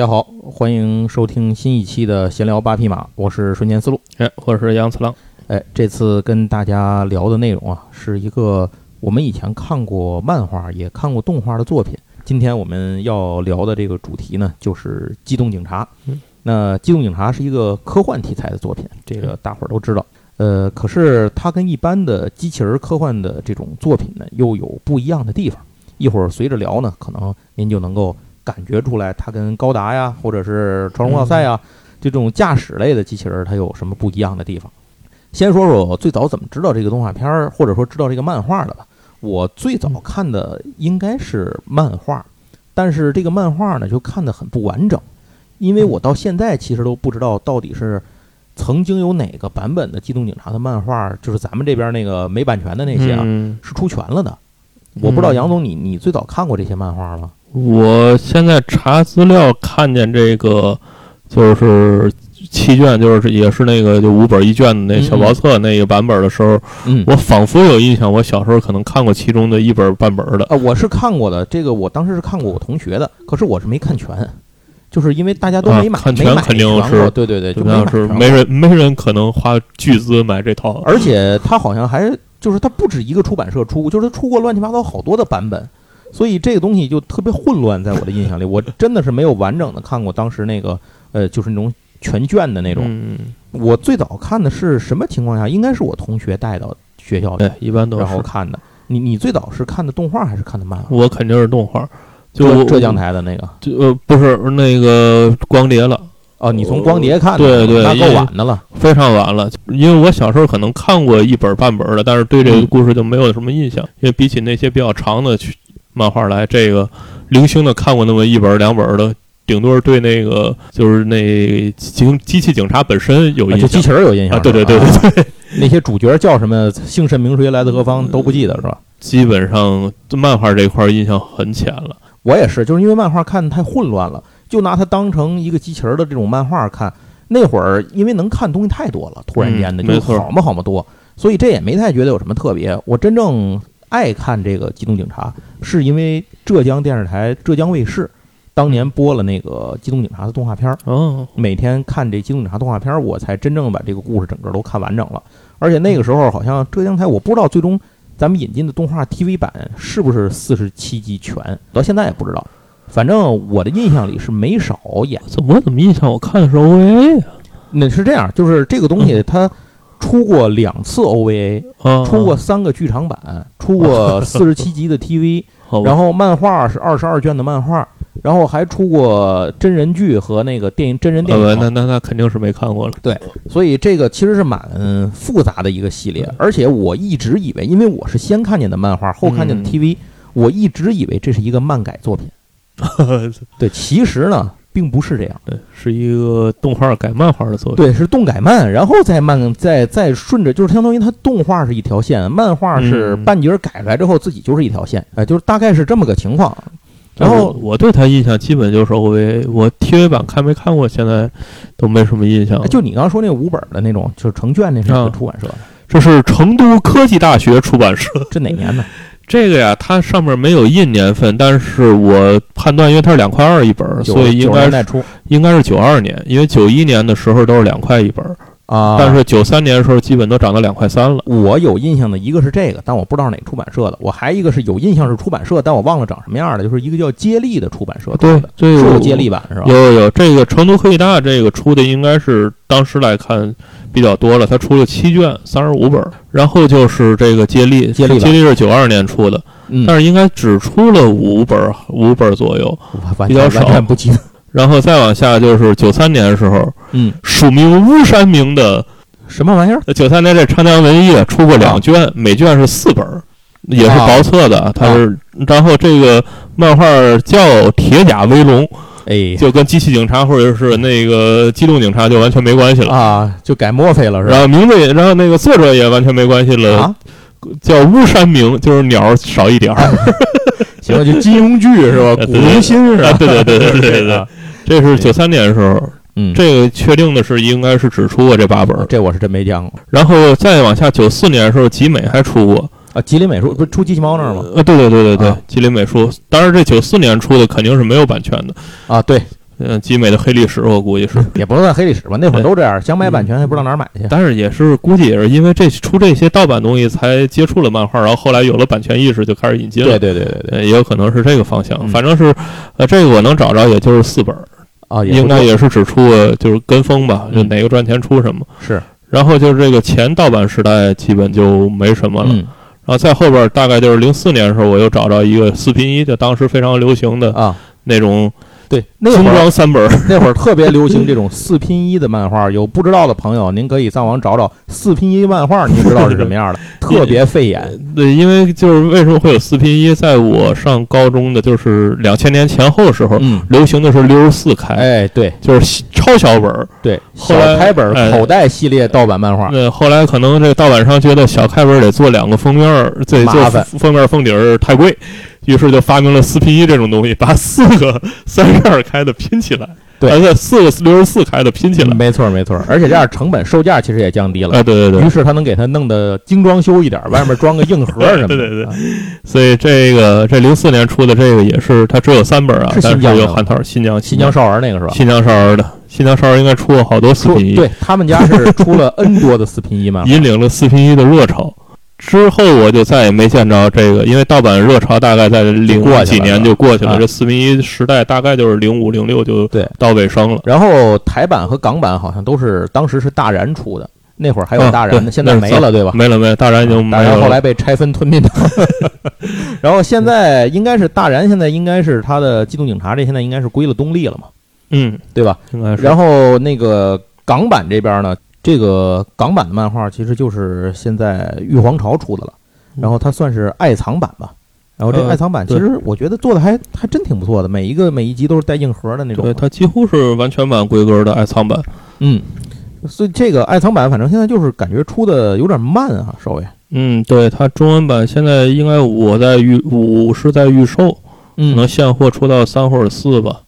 大家好，欢迎收听新一期的闲聊八匹马，我是瞬间思路。哎，我是杨次郎。哎，这次跟大家聊的内容啊，是一个我们以前看过漫画也看过动画的作品。今天我们要聊的这个主题呢，就是《机动警察》。嗯，那《机动警察》是一个科幻题材的作品，这个大伙儿都知道。呃，可是它跟一般的机器人科幻的这种作品呢，又有不一样的地方。一会儿随着聊呢，可能您就能够。感觉出来，它跟高达呀，或者是超龙要塞呀，这种驾驶类的机器人，它有什么不一样的地方？先说说我最早怎么知道这个动画片儿，或者说知道这个漫画的吧。我最早看的应该是漫画，但是这个漫画呢，就看得很不完整，因为我到现在其实都不知道到底是曾经有哪个版本的机动警察的漫画，就是咱们这边那个没版权的那些啊，是出全了的。我不知道杨总，你你最早看过这些漫画吗？我现在查资料看见这个，就是七卷，就是也是那个就五本一卷的那小薄册那个版本的时候，我仿佛有印象，我小时候可能看过其中的一本半本的。啊，我是看过的，这个我当时是看过我同学的，可是我是没看全，就是因为大家都没买，看全肯定是对对对，就是没人没人可能花巨资买这套，而且他好像还就是他不止一个出版社出，就是他出过乱七八糟好多的版本。所以这个东西就特别混乱，在我的印象里，我 真的是没有完整的看过当时那个，呃，就是那种全卷的那种。我最早看的是什么情况下？应该是我同学带到学校的，一般都然后看的。你你最早是看的动画还是看的漫画？我肯定是动画，就浙江台的那个，就呃不是那个光碟了。哦，你从光碟看的，对对，那够晚的了，非常晚了。因为我小时候可能看过一本半本的，但是对这个故事就没有什么印象。因为比起那些比较长的去。漫画来，这个零星的看过那么一本两本的，顶多是对那个就是那警机器警察本身有印象，机器人有印象。对对对对对，那些主角叫什么，姓甚名谁，来自何方都不记得是吧？基本上漫画这块印象很浅了。我也是，就是因为漫画看的太混乱了，就拿它当成一个机器人的这种漫画看。那会儿因为能看东西太多了，突然间的就好嘛好嘛多，所以这也没太觉得有什么特别。我真正。爱看这个《机动警察》，是因为浙江电视台浙江卫视当年播了那个《机动警察》的动画片儿。哦，每天看这《机动警察》动画片儿，我才真正把这个故事整个都看完整了。而且那个时候好像浙江台，我不知道最终咱们引进的动画 TV 版是不是四十七集全，到现在也不知道。反正我的印象里是没少演。我怎么印象我看的是 OVA 啊？那是这样，就是这个东西它。出过两次 OVA，出过三个剧场版，出过 四十七集的 TV，然后漫画是二十二卷的漫画，然后还出过真人剧和那个电影真人电影。那那那肯定是没看过了。对，所以这个其实是蛮复杂的一个系列，而且我一直以为，因为我是先看见的漫画，后看见的 TV，我一直以为这是一个漫改作品。对，其实呢。并不是这样，对，是一个动画改漫画的作品，对，是动改漫，然后再漫，再再顺着，就是相当于它动画是一条线，漫画是半截改出来之后自己就是一条线，哎，就是大概是这么个情况。然后我对他印象基本就是 OVA，我 TV 版看没看过，现在都没什么印象。就你刚刚说那五本的那种，就是成卷那是个出版社的？这是成都科技大学出版社，这哪年的？这个呀，它上面没有印年份，但是我判断，因为它是两块二一本，所以应该应该是九二年，因为九一年的时候都是两块一本啊，但是九三年的时候基本都涨到两块三了。我有印象的一个是这个，但我不知道哪个出版社的，我还一个是有印象是出版社，但我忘了长什么样的，就是一个叫接力的出版社对，是有接力版是吧？有有有，这个成都科技大这个出的应该是当时来看。比较多了，它出了七卷，三十五本，然后就是这个接力，接力，接力是九二年出的，但是应该只出了五本，五本左右，比较少，不记得。然后再往下就是九三年的时候，嗯，署名巫山明的什么玩意儿？九三年这长江文艺出过两卷，每卷是四本，也是薄册的，它是，然后这个漫画叫《铁甲威龙》。哎，就跟机器警察或者是那个机动警察就完全没关系了啊，就改墨菲了是吧？然后名字也，然后那个作者也完全没关系了，叫巫山明，就是鸟少一点儿。行，就金庸剧是吧？古龙心是吧？对对对对对对，这是九三年的时候，嗯，这个确定的是应该是只出过这八本，这我是真没见过。然后再往下，九四年的时候，集美还出过。啊，吉林美术不是出机器猫那儿吗？呃，对对对对对，吉林美术。当然，这九四年出的肯定是没有版权的啊。对，嗯，集美的黑历史，我估计是，也不能算黑历史吧。那会儿都这样，想买版权还不知道哪儿买去。但是也是估计也是因为这出这些盗版东西才接触了漫画，然后后来有了版权意识就开始引进了。对对对对对，也有可能是这个方向。嗯反正是，呃，这个我能找着，也就是四本儿，啊，应该也是只出个就是跟风吧，就嗯哪个赚钱出什么。是，然后就是这个前盗版时代基本就没什么了。嗯然后在后边大概就是零四年的时候，我又找到一个四拼一，就当时非常流行的啊，那种对，那精会儿装三本儿。那会儿特别流行这种 四拼一的漫画，有不知道的朋友，您可以上网找找四拼一漫画，您知道是什么样的，特别费眼。对，因为就是为什么会有四拼一，在我上高中的就是两千年前后的时候，嗯，流行的是六十四开，哎，对就是超小本儿。对，小后来开本哎口袋系列盗版漫画，对后来可能这个盗版商觉得小开本得做两个封面儿，这做麻烦封面封底儿太贵，于是就发明了四拼一这种东西，把四个三十二开的拼起来，对而且四个六十四开的拼起来。没错没错，而且这样成本售价其实也降低了。哎，对对对于，是他能给它弄得精装修一点，外面装个硬 盒什么的。对对对啊所以这个这零四年出的这个也是，它只有三本啊，是但是新疆有汉套新疆新疆少儿那个是吧？新疆少儿的，新疆少儿应该出了好多四拼一，对他们家是出了 N 多的四拼一嘛。引领了四拼一的热潮。之后我就再也没见着这个，因为盗版热潮大概在零几年就过去了，啊这四分一时代大概就是零五零六就对到尾声了。然后台版和港版好像都是当时是大然出的，那会儿还有啊大然呢，对现在没了，对吧？没了没了，大然已经没大然。后来被拆分吞并了。然后现在应该是大然，现在应该是他的机动警察这现在应该是归了东立了嘛，嗯，对吧？应该是。然后那个港版这边呢，这个港版的漫画其实就是现在玉皇朝出的了，然后它算是爱藏版吧。然后这呃爱藏版其实我觉得做的还还真挺不错的，每一个每一集都是带硬核的那种对，。它几乎是完全版规格的爱藏版。嗯，所以这个爱藏版反正现在就是感觉出的有点慢啊，稍微。嗯，对，它中文版现在应该我在预我是在预售，可嗯能现货出到三或者四吧。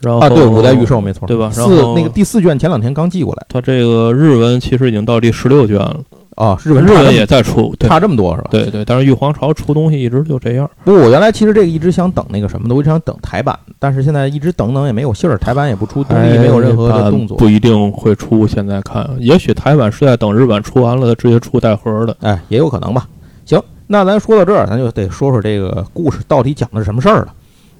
然后啊，对，五代预售没错，对吧四然后那个第四卷前两天刚寄过来它这个日文其实已经到第十六卷了，啊，日文日文差也在出，对差这么多是吧？对对。但是玉皇朝出东西一直就这样。不过我原来其实这个一直想等那个什么的，我一直想等台版，但是现在一直等等也没有信儿，台版也不出，东立没有任何的动作。哎不一定会出。现在看，也许台版是在等日版出完了，直接出带盒的。哎，也有可能吧。行，那咱说到这儿，咱就得说说这个故事到底讲的是什么事儿了。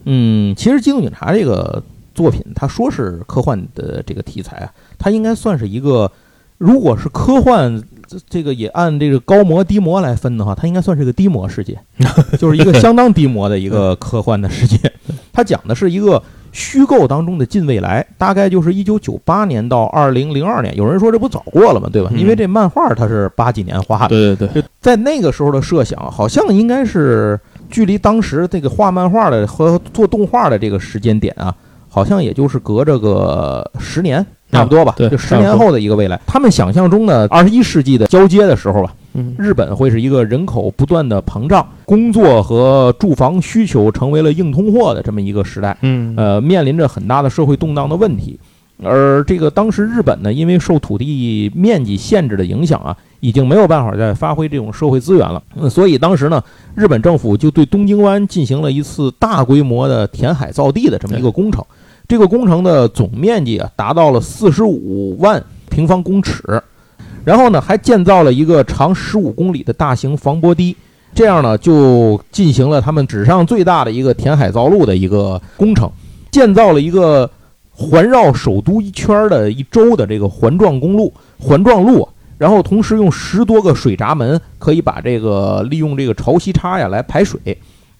嗯，其实《机动警察》这个作品，它说是科幻的这个题材啊，它应该算是一个，如果是科幻，这这个也按这个高模低模来分的话，它应该算是个低模世界，就是一个相当低模的一个科幻的世界。它讲的是一个虚构当中的近未来，大概就是一九九八年到二零零二年。有人说这不早过了吗？对吧？嗯因为这漫画它是八几年画的，对对对，在那个时候的设想，好像应该是距离当时这个画漫画的和做动画的这个时间点啊，好像也就是隔着个十年差不多吧，对就十年后的一个未来。他们想象中的二十一世纪的交接的时候吧，嗯日本会是一个人口不断的膨胀，工作和住房需求成为了硬通货的这么一个时代。嗯呃，面临着很大的社会动荡的问题。而这个当时日本呢，因为受土地面积限制的影响啊，已经没有办法再发挥这种社会资源了。嗯所以当时呢，日本政府就对东京湾进行了一次大规模的填海造地的这么一个工程。这个工程的总面积啊，达到了四十五万平方公尺。然后呢，还建造了一个长十五公里的大型防波堤。这样呢，就进行了他们史上最大的一个填海造陆的一个工程，建造了一个环绕首都一圈儿的一周的这个环状公路、环状路，然后同时用十多个水闸门，可以把这个利用这个潮汐差呀来排水。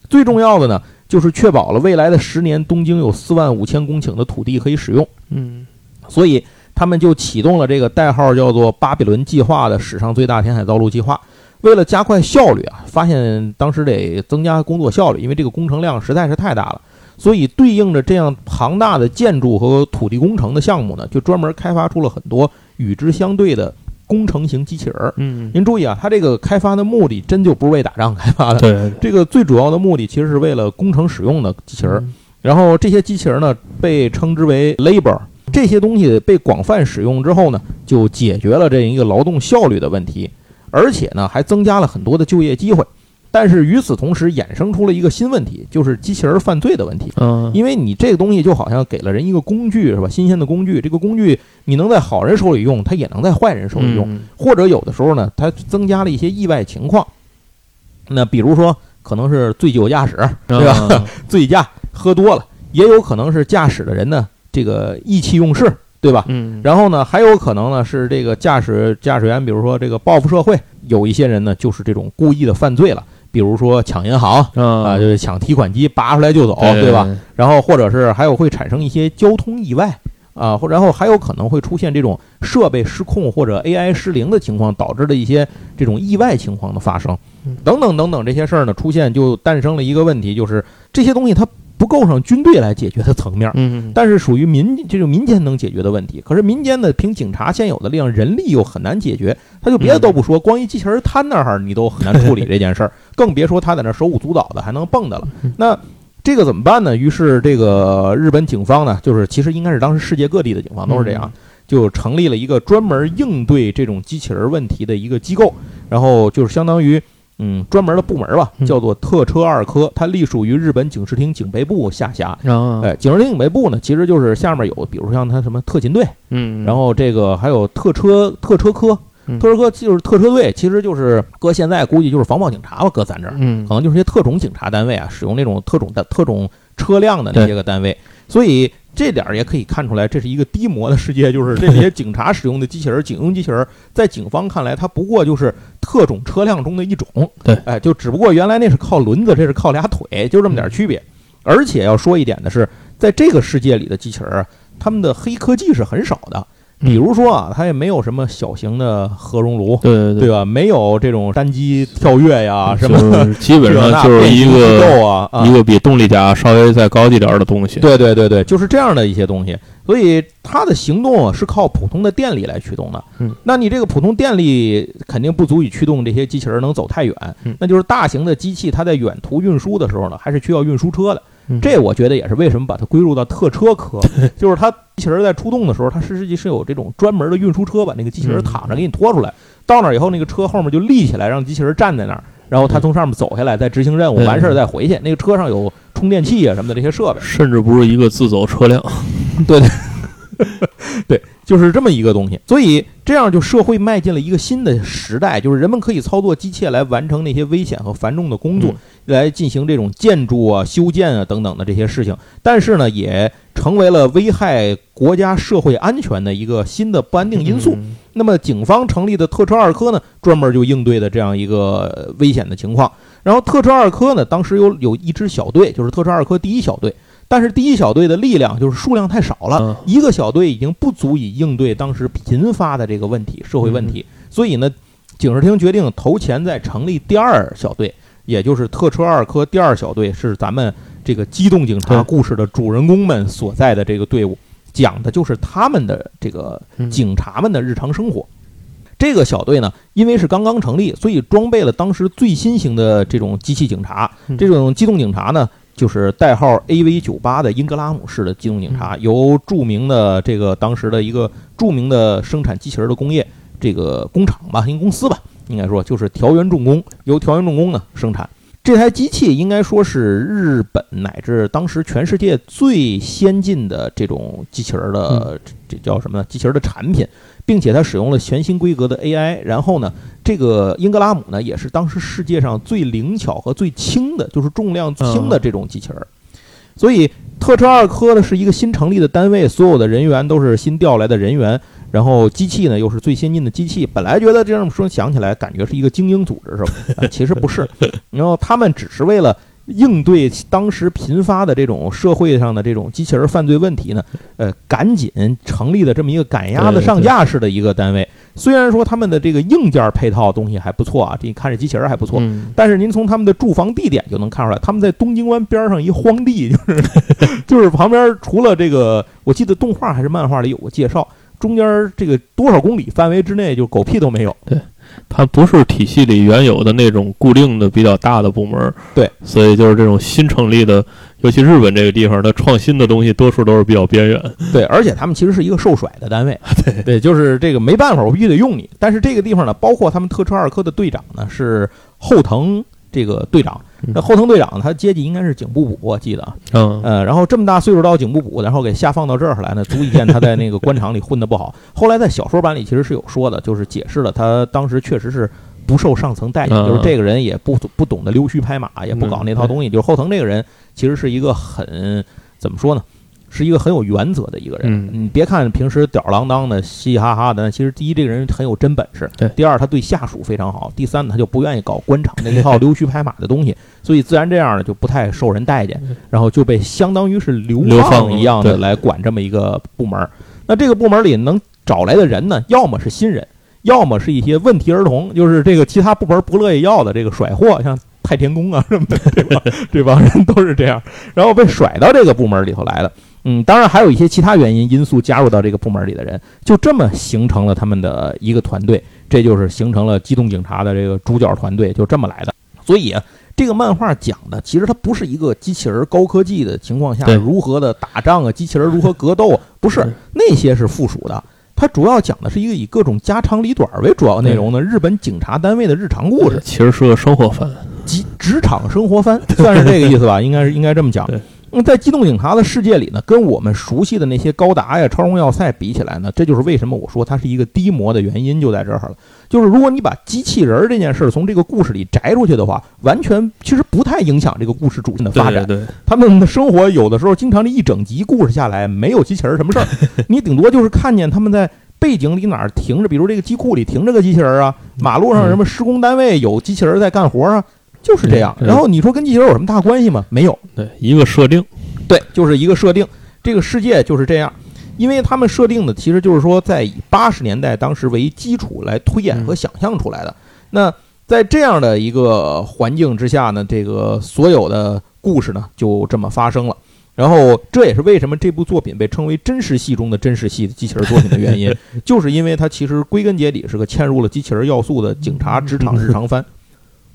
最重要的呢，就是确保了未来的十年，东京有四万五千公顷的土地可以使用。嗯所以他们就启动了这个代号叫做“巴比伦计划”的史上最大填海造陆计划。为了加快效率啊，发现当时得增加工作效率，因为这个工程量实在是太大了。所以对应着这样庞大的建筑和土地工程的项目呢，就专门开发出了很多与之相对的工程型机器人儿。嗯，您注意啊，它这个开发的目的真就不是为打仗开发的，对，这个最主要的目的其实是为了工程使用的机器人然后这些机器人呢，被称之为 labor。这些东西被广泛使用之后呢，就解决了这一个劳动效率的问题，而且呢，还增加了很多的就业机会。但是与此同时，衍生出了一个新问题，就是机器人犯罪的问题。嗯，因为你这个东西就好像给了人一个工具，是吧？新鲜的工具，这个工具你能在好人手里用，它也能在坏人手里用，嗯或者有的时候呢，它增加了一些意外情况。那比如说，可能是醉酒驾驶，对吧？吧？醉驾喝多了，也有可能是驾驶的人呢，这个意气用事，对吧？嗯，然后呢，还有可能呢是这个驾驶驾驶员，比如说这个报复社会，有一些人呢就是这种故意的犯罪了，比如说抢银行啊，啊就是抢提款机拔出来就走，对吧？？然后或者是还有会产生一些交通意外啊，或然后还有可能会出现这种设备失控或者 AI 失灵的情况，导致的一些这种意外情况的发生嗯，等等等等这些事儿呢出现，就诞生了一个问题，就是这些东西它不够上军队来解决的层面。嗯，但是属于民这种民间能解决的问题，可是民间呢，凭警察现有的力量，人力又很难解决。他就别的都不说，光一机器人瘫那儿，你都很难处理这件事儿，更别说他在那手舞足蹈的还能蹦的了。那这个怎么办呢？于是这个日本警方呢，就是其实应该是当时世界各地的警方都是这样，就成立了一个专门应对这种机器人问题的一个机构，然后就是相当于。嗯，专门的部门吧，嗯。叫做特车二科，它隶属于日本警视厅警备部下辖。哎，警视厅警备部呢，其实就是下面有，比如像它什么特勤队，嗯，然后这个还有特车特车科，嗯。特车科就是特车队，其实就是搁现在估计就是防暴警察吧，搁咱这儿。嗯。可能就是些特种警察单位啊，使用那种特种的特种车辆的那些个单位，所以这点儿也可以看出来，这是一个低模的世界，就是这些警察使用的机器人、警用机器人，在警方看来，它不过就是特种车辆中的一种。对哎，就只不过原来那是靠轮子，这是靠俩腿，就这么点儿区别。而且要说一点的是，在这个世界里的机器人儿，他们的黑科技是很少的。比如说啊，它也没有什么小型的核熔炉，对对对吧？没有这种单机跳跃呀，什么 基本上就是一个一个比动力甲稍微再高一点的东西。对对对对，就是这样的一些东西。所以它的行动啊是靠普通的电力来驱动的。嗯，那你这个普通电力肯定不足以驱动这些机器人能走太远。嗯那就是大型的机器，它在远途运输的时候呢，还是需要运输车的。嗯这我觉得也是为什么把它归入到特车科，就是它机器人在出动的时候，它实际是有这种专门的运输车把那个机器人嗯躺着给你拖出来，到那儿以后，那个车后面就立起来，让机器人站在那儿，然后它从上面走下来，再执行任务，嗯完事儿再回去。那个车上有充电器啊什么的这些设备。甚至不是一个自走车辆。对，就是这么一个东西。所以这样就社会迈进了一个新的时代，就是人们可以操作机械来完成那些危险和繁重的工作，嗯来进行这种建筑啊、修建啊等等的这些事情。但是呢，也成为了危害国家社会安全的一个新的不安定因素。嗯那么，警方成立的特车二科呢，专门就应对的这样一个呃危险的情况。然后，特车二科呢，当时有有一支小队，就是特车二科第一小队，但是第一小队的力量就是数量太少了，嗯一个小队已经不足以应对当时频发的这个问题，社会问题。所以呢，警视厅决定投钱再成立第二小队，也就是特车二科第二小队，是咱们这个机动警察故事的主人公们所在的这个队伍，讲的就是他们的这个嗯。警察们的日常生活。这个小队呢，因为是刚刚成立，所以装备了当时最新型的这种机器警察。嗯。这种机动警察呢，就是代号 AV 九八的英格拉姆式的机动警察，由著名的这个当时的一个著名的生产机器人的工业这个工厂吧，一个公司吧，应该说就是条源重工，由条源重工呢生产。这台机器应该说是日本乃至当时全世界最先进的这种机器人的，这这叫什么呢？机器人的产品，并且它使用了全新规格的 AI。然后呢，这个英格拉姆呢，也是当时世界上最灵巧和最轻的，就是重量轻的这种机器人。所以特车二科呢是一个新成立的单位，所有的人员都是新调来的人员，然后机器呢又是最先进的机器。本来觉得这样说想起来感觉是一个精英组织是吧？啊其实不是，然后他们只是为了。应对当时频发的这种社会上的这种机器人犯罪问题呢，呃，赶紧成立了这么一个赶鸭子上架式的一个单位。虽然说他们的这个硬件配套东西还不错啊，这看着机器人还不错，嗯但是您从他们的住房地点就能看出来，他们在东京湾边上一荒地，就是 就是旁边除了这个，我记得动画还是漫画里有个介绍，中间这个多少公里范围之内就狗屁都没有。对它不是体系里原有的那种固定的比较大的部门，对，所以就是这种新成立的，尤其日本这个地方，它创新的东西多数都是比较边缘。对，而且他们其实是一个受甩的单位，对对，就是这个没办法，我必须得用你。但是这个地方呢，包括他们特车二科的队长呢是后藤这这个队长。那后藤队长他阶级应该是警部补，我记得啊。嗯呃，然后这么大岁数到警部补，然后给下放到这儿来呢，足以见他在那个官场里混得不好。后来在小说版里其实是有说的，就是解释了他当时确实是不受上层待见，嗯就是这个人也不不懂得溜须拍马，也不搞那套东西。就是后藤这个人其实是一个很怎么说呢？是一个很有原则的一个人。嗯。你别看平时吊儿郎当的、嘻嘻哈哈的，其实第一这个人很有真本事，对。第二他对下属非常好，第三他就不愿意搞官场那套溜须拍马的东西，所以自然这样呢就不太受人待见，然后就被相当于是流流放放一样的来管这么一个部门。那这个部门里能找来的人呢，要么是新人，要么是一些问题儿童，就是这个其他部门不乐意要的这个甩货，像太田宫啊什么的，这帮这帮人都是这样，然后被甩到这个部门里头来的。嗯，当然还有一些其他原因因素加入到这个部门里的人，就这么形成了他们的一个团队，这就是形成了机动警察的这个主角团队，就这么来的。所以啊，这个漫画讲的其实它不是一个机器人高科技的情况下如何的打仗啊，机器人如何格斗，不是那些是附属的。它主要讲的是一个以各种家长里短为主要内容的日本警察单位的日常故事，其实是个生活番。职职场生活番，算是这个意思吧？应该是应该这么讲对。那在机动警察的世界里呢，跟我们熟悉的那些高达呀、超荣耀赛比起来呢，这就是为什么我说它是一个低模的原因，就在这儿了。就是如果你把机器人儿这件事儿从这个故事里摘出去的话，完全其实不太影响这个故事主线的发展。对对，他们的生活有的时候经常这一整集故事下来没有机器人儿什么事儿，你顶多就是看见他们在背景里哪儿停着，比如这个机库里停着个机器人儿啊，马路上什么施工单位有机器人儿在干活啊，就是这样。嗯然后你说跟机器人有什么大关系吗？没有，对一个设定，对，就是一个设定，这个世界就是这样。因为他们设定的其实就是说，在以八十年代当时为基础来推演和想象出来的。那在这样的一个环境之下呢，这个所有的故事呢就这么发生了。然后这也是为什么这部作品被称为真实戏中的真实系的机器人作品的原因，就是因为它其实归根结底是个嵌入了机器人要素的警察职场日常番。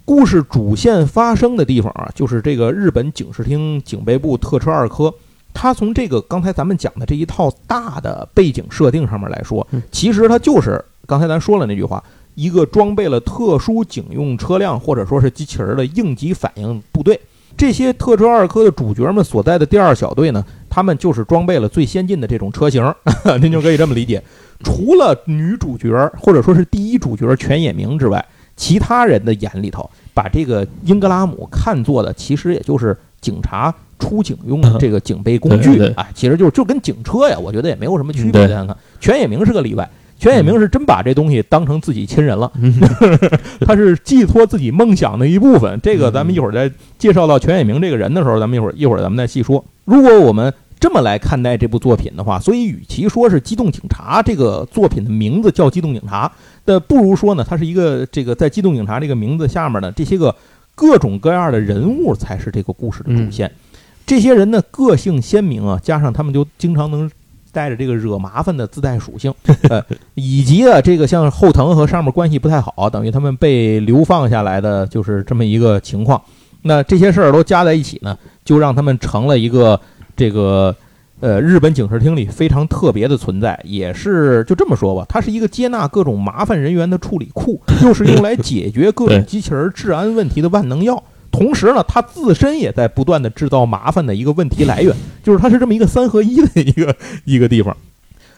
故事主线发生的地方啊，就是这个日本警视厅警备部特车二科。它从这个刚才咱们讲的这一套大的背景设定上面来说嗯，其实它就是刚才咱说了那句话，一个装备了特殊警用车辆或者说是机器人的应急反应部队。这些特车二科的主角们所在的第二小队呢，他们就是装备了最先进的这种车型，您就可以这么理解。除了女主角或者说是第一主角全野明之外，其他人的眼里头，把这个英格拉姆看作的其实也就是警察出警用的这个警备工具对对对，哎，其实就是就跟警车呀，我觉得也没有什么区别。大家看，全野明是个例外，全野明是真把这东西当成自己亲人了，嗯 他是寄托自己梦想的一部分。这个咱们一会儿再介绍到全野明这个人的时候，咱们一会儿一会儿咱们再细说。如果我们这么来看待这部作品的话，所以与其说是《机动警察》这个作品的名字叫《机动警察》的，不如说呢，它是一个这个在《机动警察》这个名字下面呢，这些个各种各样的人物才是这个故事的主线。这些人呢，个性鲜明啊，加上他们就经常能带着这个惹麻烦的自带属性，呃，以及啊，这个像后藤和上面关系不太好，等于他们被流放下来的就是这么一个情况。那这些事儿都加在一起呢，就让他们成了一个这个呃日本警视厅里非常特别的存在，也是就这么说吧，它是一个接纳各种麻烦人员的处理库，又是用来解决各种机器人治安问题的万能药。同时呢，它自身也在不断的制造麻烦的一个问题来源，就是它是这么一个三合一的一个一个地方。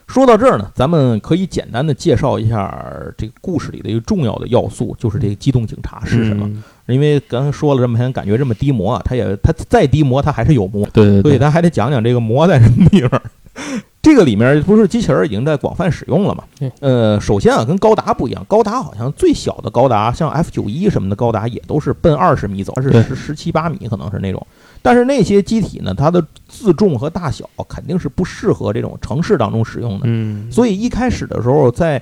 说到这儿呢，咱们可以简单的介绍一下这个故事里的一个重要的要素，就是这个机动警察是什么。因为刚才说了这么天，感觉这么低模啊，它也它再低模，它还是有模，对对对，所以咱还得讲讲这个模在什么地方。这个里面不是机器人已经在广泛使用了嘛对？呃，首先啊，跟高达不一样，高达好像最小的高达，像 F 九一什么的高达也都是奔二十米走，它是十十七八米，可能是那种。但是那些机体呢，它的自重和大小肯定是不适合这种城市当中使用的。嗯，所以一开始的时候，在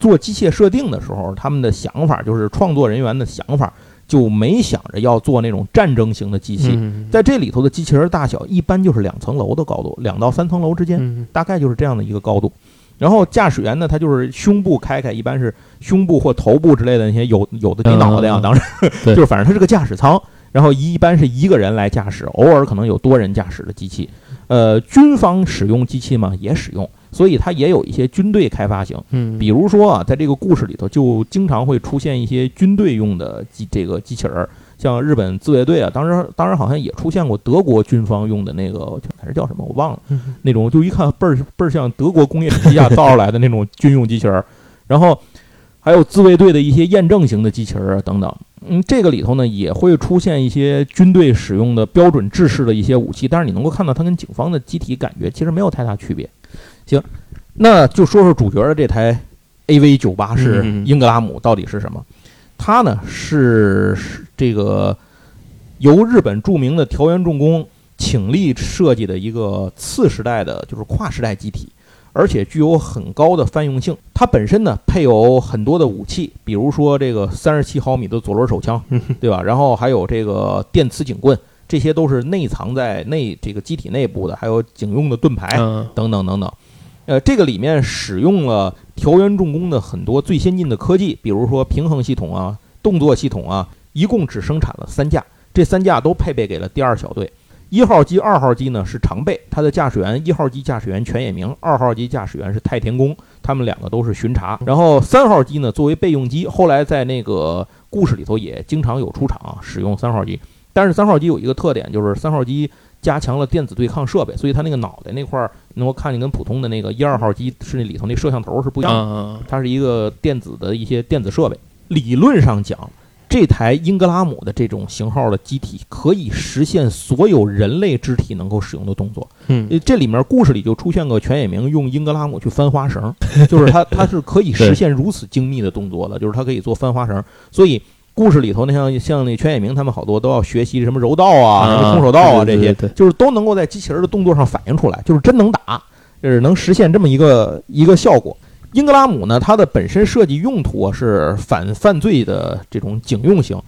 做机械设定的时候，他们的想法就是创作人员的想法就没想着要做那种战争型的机器。嗯在这里头的机器人大小一般就是两层楼的高度，两到三层楼之间，嗯大概就是这样的一个高度。然后驾驶员呢，他就是胸部开开，一般是胸部或头部之类的那些有有的没脑袋啊，嗯当然 就是反正它是个驾驶舱，然后一般是一个人来驾驶，偶尔可能有多人驾驶的机器。呃，军方使用机器嘛，也使用，所以它也有一些军队开发型。嗯，比如说啊，在这个故事里头，就经常会出现一些军队用的机这个机器人儿，像日本自卫队啊，当时当时好像也出现过德国军方用的那个，还是叫什么我忘了，那种就一看倍儿倍儿像德国工业体系下造出来的那种军用机器人，然后还有自卫队的一些验证型的机器人啊等等。嗯，这个里头呢也会出现一些军队使用的标准制式的一些武器，但是你能够看到它跟警方的机体感觉其实没有太大区别。行，那就说说主角的这台 AV 九八是英格拉姆到底是什么？它呢是这个由日本著名的条源重工倾力设计的一个次时代的，就是跨时代机体。而且具有很高的泛用性，它本身呢配有很多的武器，比如说这个三十七毫米的左轮手枪，对吧？然后还有这个电磁警棍，这些都是内藏在内这个机体内部的，还有警用的盾牌等等等等。呃，这个里面使用了条源重工的很多最先进的科技，比如说平衡系统啊、动作系统啊，一共只生产了三架，这三架都配备给了第二小队。一号机、二号机呢是常备，它的驾驶员一号机驾驶员全野明，二号机驾驶员是太田宫，他们两个都是巡查。然后三号机呢作为备用机，后来在那个故事里头也经常有出场使用三号机。但是三号机有一个特点，就是三号机加强了电子对抗设备，所以它那个脑袋那块儿能够看见跟普通的那个一二号机是那里头那摄像头是不一样的，它是一个电子的一些电子设备。理论上讲。这台英格拉姆的这种型号的机体可以实现所有人类肢体能够使用的动作。嗯，这里面故事里就出现过全野明用英格拉姆去翻花绳，就是它它是可以实现如此精密的动作的，就是它可以做翻花绳。所以故事里头那像像那全野明他们好多都要学习什么柔道啊、什么空手道啊这些，就是都能够在机器人的动作上反映出来，就是真能打，就是能实现这么一个一个效果。英格拉姆呢，它的本身设计用途是反犯罪的这种警用型，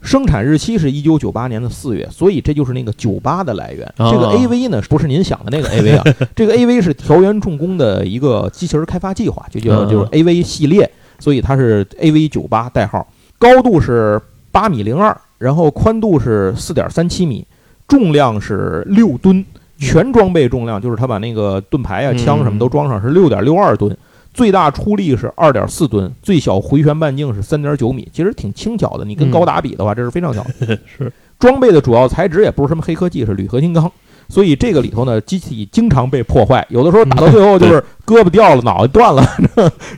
生产日期是一九九八年的四月，所以这就是那个九八的来源。这个 AV 呢，不是您想的那个 AV 啊，这个 AV 是条源重工的一个机器人开发计划，就叫就是 AV 系列，所以它是 AV 九八代号，高度是八米零二，然后宽度是四点三七米，重量是六吨，全装备重量就是他把那个盾牌啊、枪什么都装上是六点六二吨。最大出力是二点四吨，最小回旋半径是三点九米，其实挺轻巧的。你跟高达比的话，这是非常小。是装备的主要材质也不是什么黑科技，是铝合金钢。所以这个里头呢，机体经常被破坏，有的时候打到最后就是胳膊掉了，脑袋断了，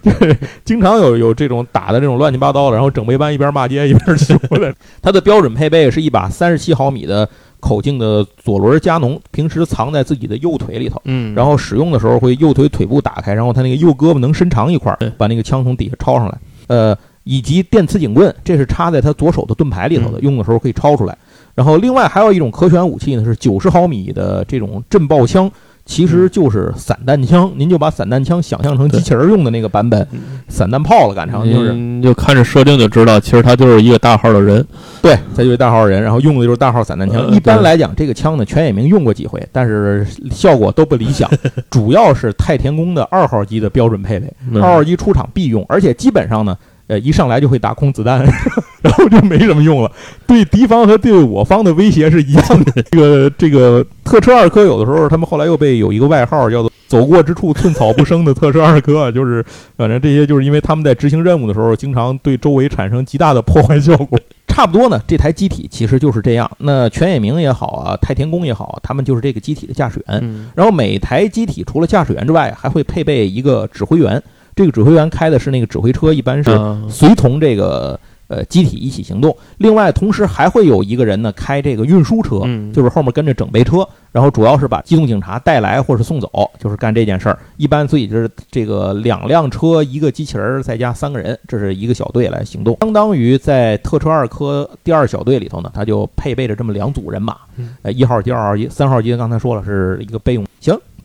就是经常有有这种打的这种乱七八糟的。然后整备班一边骂街一边修的。它的标准配备是一把三十七毫米的。口径的左轮加农，平时藏在自己的右腿里头，嗯，然后使用的时候会右腿腿部打开，然后他那个右胳膊能伸长一块，把那个枪从底下抄上来，呃，以及电磁警棍，这是插在他左手的盾牌里头的，用的时候可以抄出来。然后另外还有一种可选武器呢，是九十毫米的这种震爆枪。其实就是散弹枪，您就把散弹枪想象成机器人用的那个版本，散弹炮了，赶上就是，就看着设定就知道，其实它就是一个大号的人，对，它就是大号人，然后用的就是大号散弹枪。一般来讲，这个枪呢，全野明用过几回，但是效果都不理想，主要是太田宫的二号机的标准配备，二号机出厂必用，而且基本上呢。呃，一上来就会打空子弹，然后就没什么用了。对敌方和对我方的威胁是一样的。这个这个特车二科有的时候，他们后来又被有一个外号叫做“走过之处寸草不生”的特车二科，就是反正这些就是因为他们在执行任务的时候，经常对周围产生极大的破坏效果。差不多呢，这台机体其实就是这样。那全野明也好啊，太田宫也好，他们就是这个机体的驾驶员。然后每台机体除了驾驶员之外，还会配备一个指挥员。这个指挥员开的是那个指挥车，一般是随同这个呃机体一起行动。另外，同时还会有一个人呢开这个运输车，就是后面跟着整备车，然后主要是把机动警察带来或是送走，就是干这件事儿。一般所以就是这个两辆车，一个机器人再加三个人，这是一个小队来行动。相当于在特车二科第二小队里头呢，他就配备着这么两组人马，呃，一号机、二号机、三号机，刚才说了是一个备用。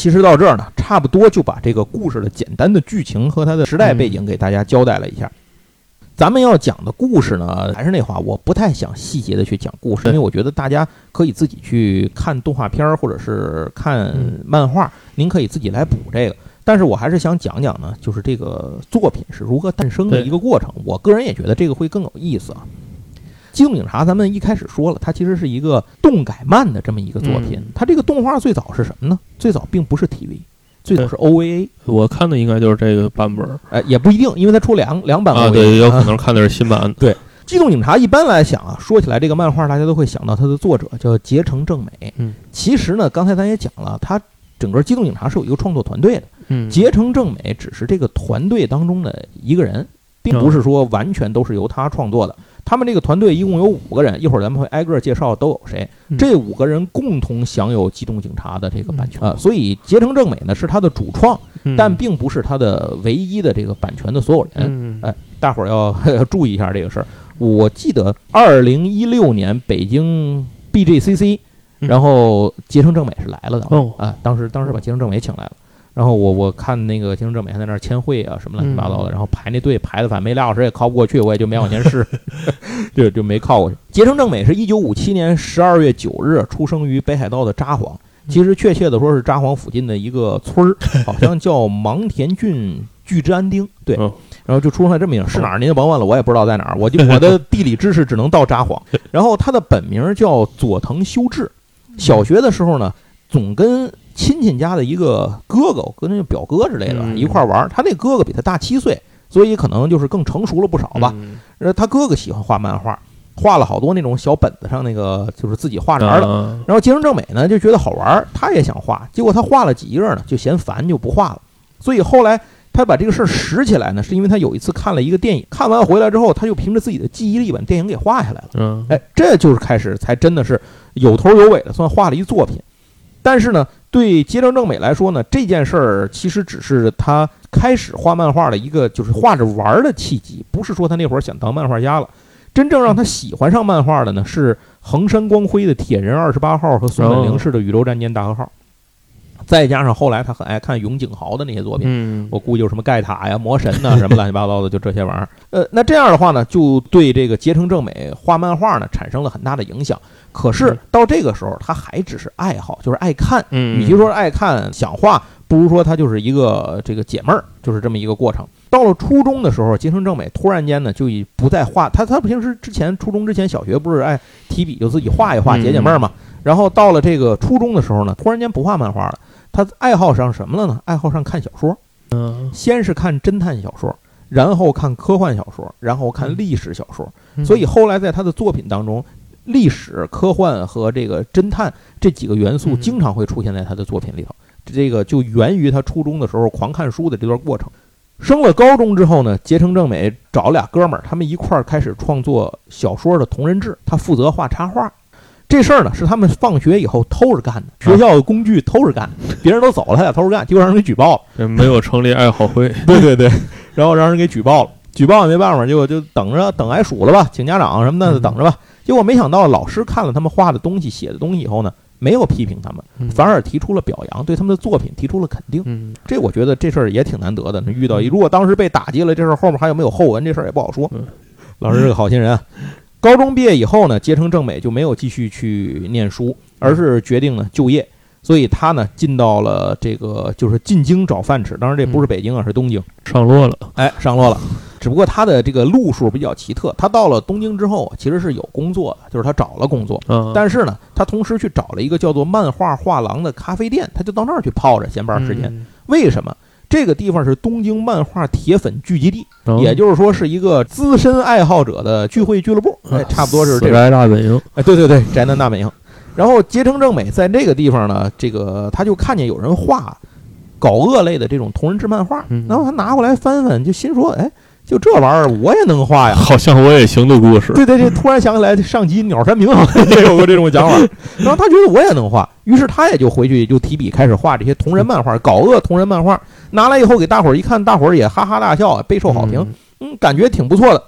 行。其实到这儿呢，差不多就把这个故事的简单的剧情和它的时代背景给大家交代了一下。咱们要讲的故事呢，还是那话，我不太想细节的去讲故事，因为我觉得大家可以自己去看动画片儿或者是看漫画，您可以自己来补这个。但是我还是想讲讲呢，就是这个作品是如何诞生的一个过程。我个人也觉得这个会更有意思啊。机动警察，咱们一开始说了，它其实是一个动改漫的这么一个作品。它这个动画最早是什么呢？最早并不是 TV，最早是 OVA。我看的应该就是这个版本。哎，也不一定，因为它出两两版。啊，对，有可能看的是新版。对，机动警察一般来讲啊，说起来这个漫画，大家都会想到它的作者叫结城正美。嗯，其实呢，刚才咱也讲了，它整个机动警察是有一个创作团队的。嗯，结城正美只是这个团队当中的一个人，并不是说完全都是由他创作的。他们这个团队一共有五个人，一会儿咱们会挨个介绍都有谁。嗯这五个人共同享有机动警察的这个版权啊，所以结城正美呢是他的主创，嗯但并不是他的唯一的这个版权的所有人。嗯哎，大伙儿要要 注意一下这个事儿。我记得二零一六年北京 BGCC，嗯然后结城正美是来了的哦啊，当时当时把结城正美请来了。然后我我看那个结城正美还在那儿签会啊，什么乱七八糟的，嗯然后排那队排的反正没俩小时也靠不过去，我也就没往前试，就就没靠过去。结城正美是一九五七年十二月九日出生于北海道的札幌，其实确切的说是札幌附近的一个村儿，好像叫芒田郡巨之安町，对，哦然后就出生在这么一个是哪儿？您就甭问了，我也不知道在哪儿，我就 我的地理知识只能到札幌。然后他的本名叫佐藤修治，小学的时候呢，总跟亲戚家的一个哥哥，跟那个表哥之类的嗯一块儿玩。他那哥哥比他大七岁，所以可能就是更成熟了不少吧。嗯呃，他哥哥喜欢画漫画，画了好多那种小本子上那个就是自己画着玩的。啊然后结城正美呢就觉得好玩，他也想画，结果他画了几页呢，就嫌烦就不画了。所以后来他把这个事儿拾起来呢，是因为他有一次看了一个电影，看完回来之后，他就凭着自己的记忆力把电影给画下来了。嗯哎，这就是开始才真的是有头有尾的，算画了一作品。但是呢，对街上正美来说呢，这件事儿其实只是他开始画漫画的一个就是画着玩儿的契机，不是说他那会儿想当漫画家了。真正让他喜欢上漫画的呢，是横山光辉的《铁人二十八号》和松本零士的《宇宙战舰大和号》，再加上后来他很爱看永井豪的那些作品，嗯我估计有什么盖塔呀、魔神呐，什么乱七八糟的，就这些玩意儿。呃，那这样的话呢，就对这个结城正美画漫画呢产生了很大的影响。可是嗯到这个时候，他还只是爱好，就是爱看。嗯，与其说是爱看、想画，不如说他就是一个这个解闷儿，就是这么一个过程。到了初中的时候，结城正美突然间呢，就已不再画他。他平时之前初中之前小学不是爱提笔就自己画一画解解闷儿嘛。然后到了这个初中的时候呢，突然间不画漫画了。他爱好上什么了呢？爱好上看小说。嗯先是看侦探小说，然后看科幻小说，然后看历史小说。嗯所以后来在他的作品当中，历史、科幻和这个侦探这几个元素嗯经常会出现在他的作品里头。这个就源于他初中的时候狂看书的这段过程。升了高中之后呢，结城正美找俩哥们儿，他们一块儿开始创作小说的同人志，他负责画插画。这事儿呢是他们放学以后偷着干的，学校的工具偷着干，别人都走了，他俩偷着干，结果让人给举报了。这没有成立爱好会，对对对，然后让人给举报了，举报也没办法，结果就等着等挨数了吧，请家长什么的嗯等着吧。结果没想到老师看了他们画的东西、写的东西以后呢，没有批评他们，嗯反而提出了表扬，对他们的作品提出了肯定。嗯这我觉得这事儿也挺难得的。那遇到一，如果当时被打击了，这事儿后面还有没有后文，这事儿也不好说嗯。老师是个好心人啊。高中毕业以后呢，结城正美就没有继续去念书，而是决定呢就业。所以他呢进到了这个就是进京找饭吃，当然这不是北京啊，是东京。上落了，哎，上落了。只不过他的这个路数比较奇特，他到了东京之后，其实是有工作的，就是他找了工作，嗯，但是呢，他同时去找了一个叫做漫画画廊的咖啡店，他就到那儿去泡着闲班时间。嗯，为什么？这个地方是东京漫画铁粉聚集地，嗯也就是说是一个资深爱好者的聚会俱乐部，哎，差不多是这宅大本营，哎，对对对，宅男大本营。然后结城正美在这个地方呢，这个他就看见有人画搞恶类的这种同人志漫画，嗯。然后他拿过来翻翻，就心说，哎，就这玩意儿我也能画呀。好像我也行的故事，对对对，突然想起来，上集鸟山明好像 也有过这种想法，然后他觉得我也能画，于是他也就回去就提笔开始画这些同人漫画，搞恶同人漫画，拿来以后给大伙儿一看，大伙儿也哈哈大笑，备受好评，嗯，感觉挺不错的。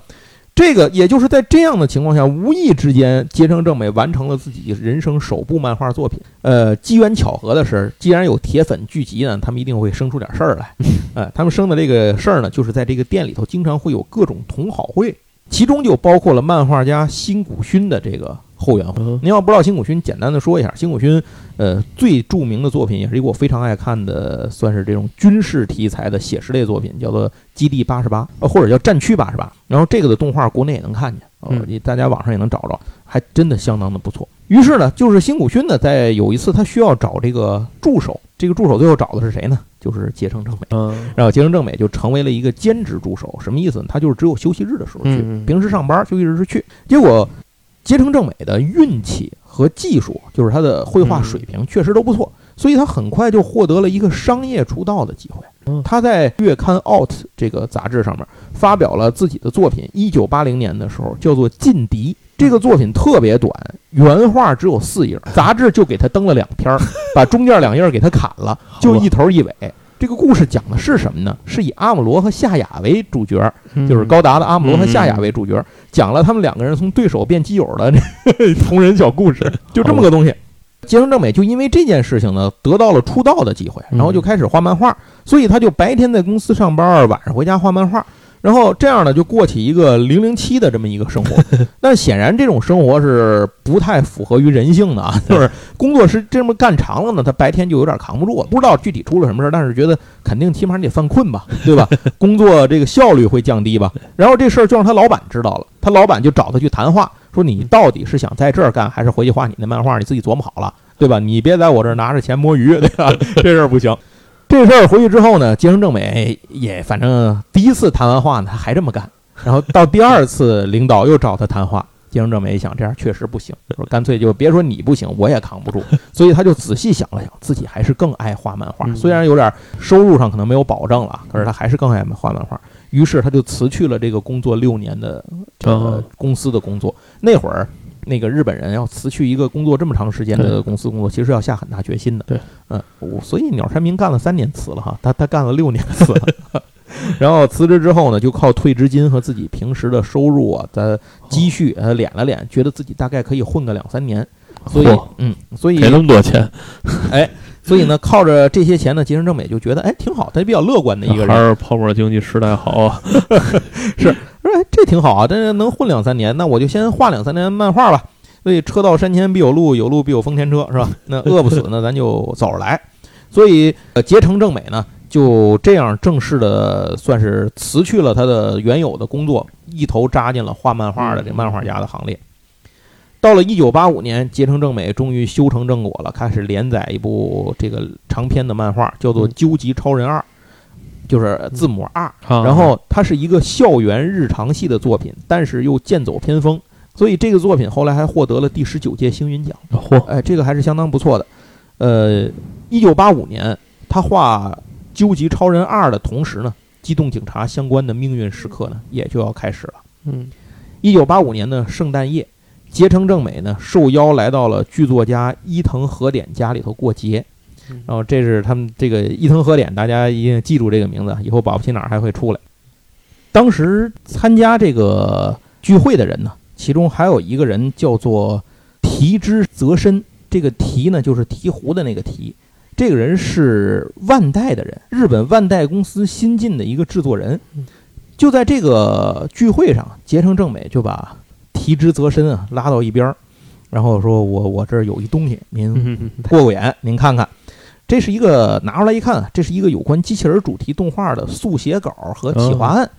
这个也就是在这样的情况下，无意之间，结城正美完成了自己人生首部漫画作品。呃，机缘巧合的是，既然有铁粉聚集呢，他们一定会生出点事儿来。呃，他们生的这个事儿呢，就是在这个店里头经常会有各种同好会，其中就包括了漫画家新谷勋的这个后援您要不知道新谷勋，简单的说一下，新谷勋，呃，最著名的作品也是一个我非常爱看的，算是这种军事题材的写实类作品，叫做《基地八十八》，呃，或者叫《战区八十八》。然后这个的动画国内也能看见呃嗯你大家网上也能找着，还真的相当的不错。于是呢，就是新谷勋呢，在有一次他需要找这个助手，这个助手最后找的是谁呢？就是结城正美。嗯然后结城正美就成为了一个兼职助手，什么意思呢？他就是只有休息日的时候去，平时上班休息日是去。结果结城正美的运气和技术，就是他的绘画水平确实都不错，所以他很快就获得了一个商业出道的机会嗯。他在月刊《Out》这个杂志上面发表了自己的作品，一九八零年的时候叫做《劲敌》。这个作品特别短，原画只有四页，杂志就给他登了两篇，把中间两页给他砍了，就一头一尾。这个故事讲的是什么呢？是以阿姆罗和夏雅为主角，嗯就是高达的阿姆罗和夏雅为主角，讲了他们两个人从对手变基友的这 同人小故事，就这么个东西。结城正美就因为这件事情呢，得到了出道的机会，然后就开始画漫画，所以他就白天在公司上班，晚上回家画漫画。然后这样呢，就过起一个零零七的这么一个生活。但显然这种生活是不太符合于人性的啊，就是工作是这么干长了呢，他白天就有点扛不住了。不知道具体出了什么事儿，但是觉得肯定起码你得犯困吧，对吧？工作这个效率会降低吧。然后这事儿就让他老板知道了，他老板就找他去谈话，说你到底是想在这儿干，还是回去画你的漫画？你自己琢磨好了，对吧？你别在我这儿拿着钱摸鱼，对吧？这事儿不行。这事儿回去之后呢，结城正美也反正第一次谈完话呢，他还这么干。然后到第二 次，领导又找他谈话，结城正美一想，这样确实不行，说干脆就别说你不行，我也扛不住。所以他就仔细想了想，自己还是更爱画漫画。嗯虽然有点收入上可能没有保证了，可是他还是更爱画漫画。于是他就辞去了这个工作六年的这个哦公司的工作。那会儿，那个日本人要辞去一个工作这么长时间的公司工作，其实要下很大决心的。对，嗯，我所以鸟山明干了三年辞了哈，他他干了六年辞了。然后辞职之后呢，就靠退职金和自己平时的收入啊，的积蓄，呃，敛了敛，觉得自己大概可以混个两三年，所以，嗯，所以给那么多钱，所以呢，靠着这些钱呢，吉生正美就觉得，哎，挺好，他比较乐观的一个人，还是泡沫经济时代好啊！说哎，这挺好啊，但是能混两三年，那我就先画两三年漫画吧。所以车到山前必有路，有路必有丰田车，是吧？那饿不死呢，咱就早着来。所以，呃，结成正美呢，就这样正式的算是辞去了他的原有的工作，一头扎进了画漫画的这漫画家的行列。到了一九八五年，结成正美终于修成正果了，开始连载一部这个长篇的漫画，叫做《究极超人二》，就是字母 R。啊然后它是一个校园日常系的作品，但是又剑走偏锋，所以这个作品后来还获得了第十九届星云奖。嚯，哎，这个还是相当不错的。呃，一九八五年，他画《究极超人二》的同时呢，机动警察相关的命运时刻呢也就要开始了。嗯一九八五年的圣诞夜，结城正美呢受邀来到了剧作家伊藤和典家里头过节嗯。然后这是他们这个伊藤和典，大家一定记住这个名字，以后保不齐哪儿还会出来。当时参加这个聚会的人呢，其中还有一个人叫做提之泽深，这个提呢就是提壶的那个提。这个人是万代的人，日本万代公司新进的一个制作人。就在这个聚会上，结城正美就把提之则深啊拉到一边儿，然后说：“我我这儿有一东西，您过过眼，您看看。”这是一个拿出来一看啊，这是一个有关机器人主题动画的速写稿和企划案。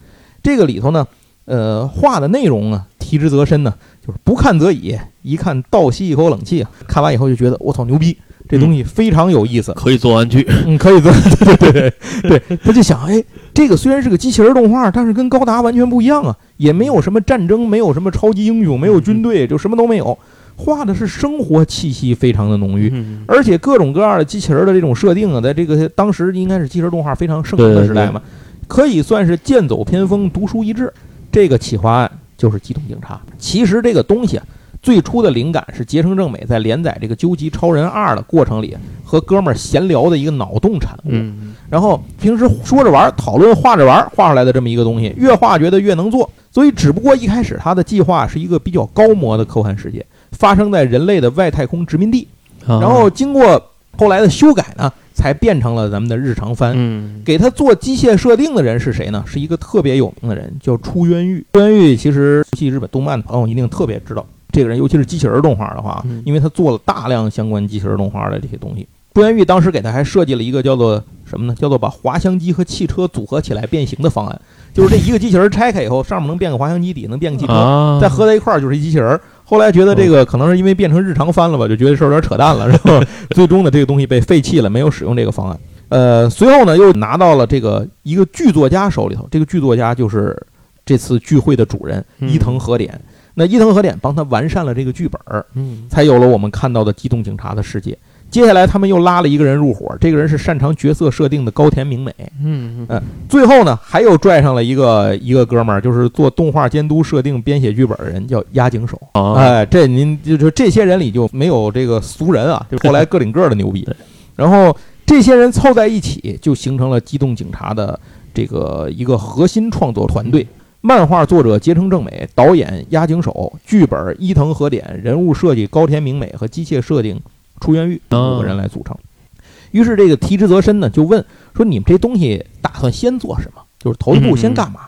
这个里头呢，呃，画的内容呢，提之则深呢，就是不看则已，一看倒吸一口冷气啊。看完以后就觉得我操牛逼，这东西非常有意思。可以做玩具，嗯，可以做，对对对对。对，他就想，哎，这个虽然是个机器人动画，但是跟高达完全不一样啊，也没有什么战争，没有什么超级英雄，没有军队，就什么都没有，画的是生活气息非常的浓郁，嗯而且各种各样的机器人的这种设定啊，在这个当时应该是机器人动画非常盛行的时代嘛，可以算是剑走偏锋，独树一帜。这个企划案就是《机动警察》。其实这个东西啊，最初的灵感是结城正美在连载这个《究极超人二》的过程里，和哥们儿闲聊的一个脑洞产物。嗯然后平时说着玩儿，讨论画着玩儿，画出来的这么一个东西，越画觉得越能做。所以，只不过一开始他的计划是一个比较高模的科幻世界，发生在人类的外太空殖民地。啊然后经过后来的修改呢，才变成了咱们的日常番。嗯给他做机械设定的人是谁呢？是一个特别有名的人，叫出渊玉。出渊玉其实熟悉日本动漫的朋友一定特别知道这个人，尤其是机器人动画的话嗯，因为他做了大量相关机器人动画的这些东西。朱元玉当时给他还设计了一个叫做什么呢？叫做把滑翔机和汽车组合起来变形的方案，就是这一个机器人拆开以后，上面能变个滑翔机，底下能变个汽车，啊，再合在一块儿就是一机器人儿。后来觉得这个可能是因为变成日常番了吧，就觉得是有点扯淡了，然后最终呢，这个东西被废弃了，没有使用这个方案。呃，随后呢，又拿到了这个一个剧作家手里头，这个剧作家就是这次聚会的主人嗯伊藤和典。那伊藤和典帮他完善了这个剧本，嗯才有了我们看到的机动警察的世界。接下来他们又拉了一个人入伙，这个人是擅长角色设定的高田明美。嗯嗯最后呢，还又拽上了一个一个哥们儿，就是做动画监督、设定、编写剧本的人，叫押井守。啊，哎，这您就是这些人里就没有这个俗人啊，就后来个顶个的牛逼。然后这些人凑在一起，就形成了机动警察的这个一个核心创作团队。漫画作者结成正美，导演押井守，剧本伊藤和典，人物设计高田明美和机械设定出原玉哦五个人来组成。于是这个提之则深呢就问说：“你们这东西打算先做什么？就是头一步先干嘛？”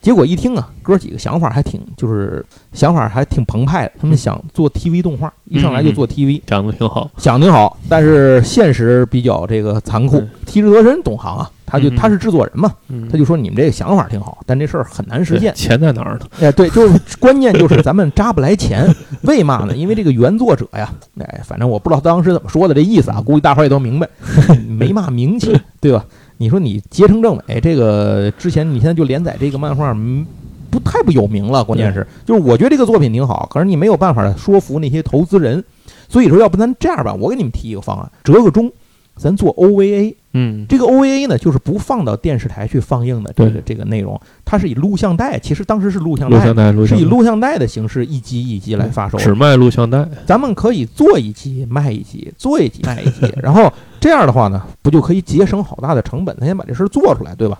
结果一听啊，哥几个想法还挺，就是想法还挺澎湃的。他们想做 TV 动画，一上来就做 TV，讲的挺好，想挺好，但是现实比较这个残酷嗯。提之泽深懂行啊，他就嗯他是制作人嘛，嗯他就说你们这个想法挺好，但这事儿很难实现。钱在哪儿呢？哎，对，就是关键就是咱们扎不来钱，为嘛呢？因为这个原作者呀，哎，反正我不知道当时怎么说的这意思啊，估计大伙儿也都明白，没嘛名气，对吧？你说你结成政委，这个之前你现在就连载这个漫画，嗯，不太不有名了。关键是，就是我觉得这个作品挺好，可是你没有办法说服那些投资人，所以说要不咱这样吧，我给你们提一个方案，折个中，咱做 OVA。嗯这个 OVA 呢，就是不放到电视台去放映的这个这个内容，它是以录像带，其实当时是录像带录像，带，录是以录像带的形式一集一集来发售。只卖录像带，咱们可以做一集卖一集，做一集卖一集，然后这样的话呢，不就可以节省好大的成本？咱先把这事儿做出来，对吧？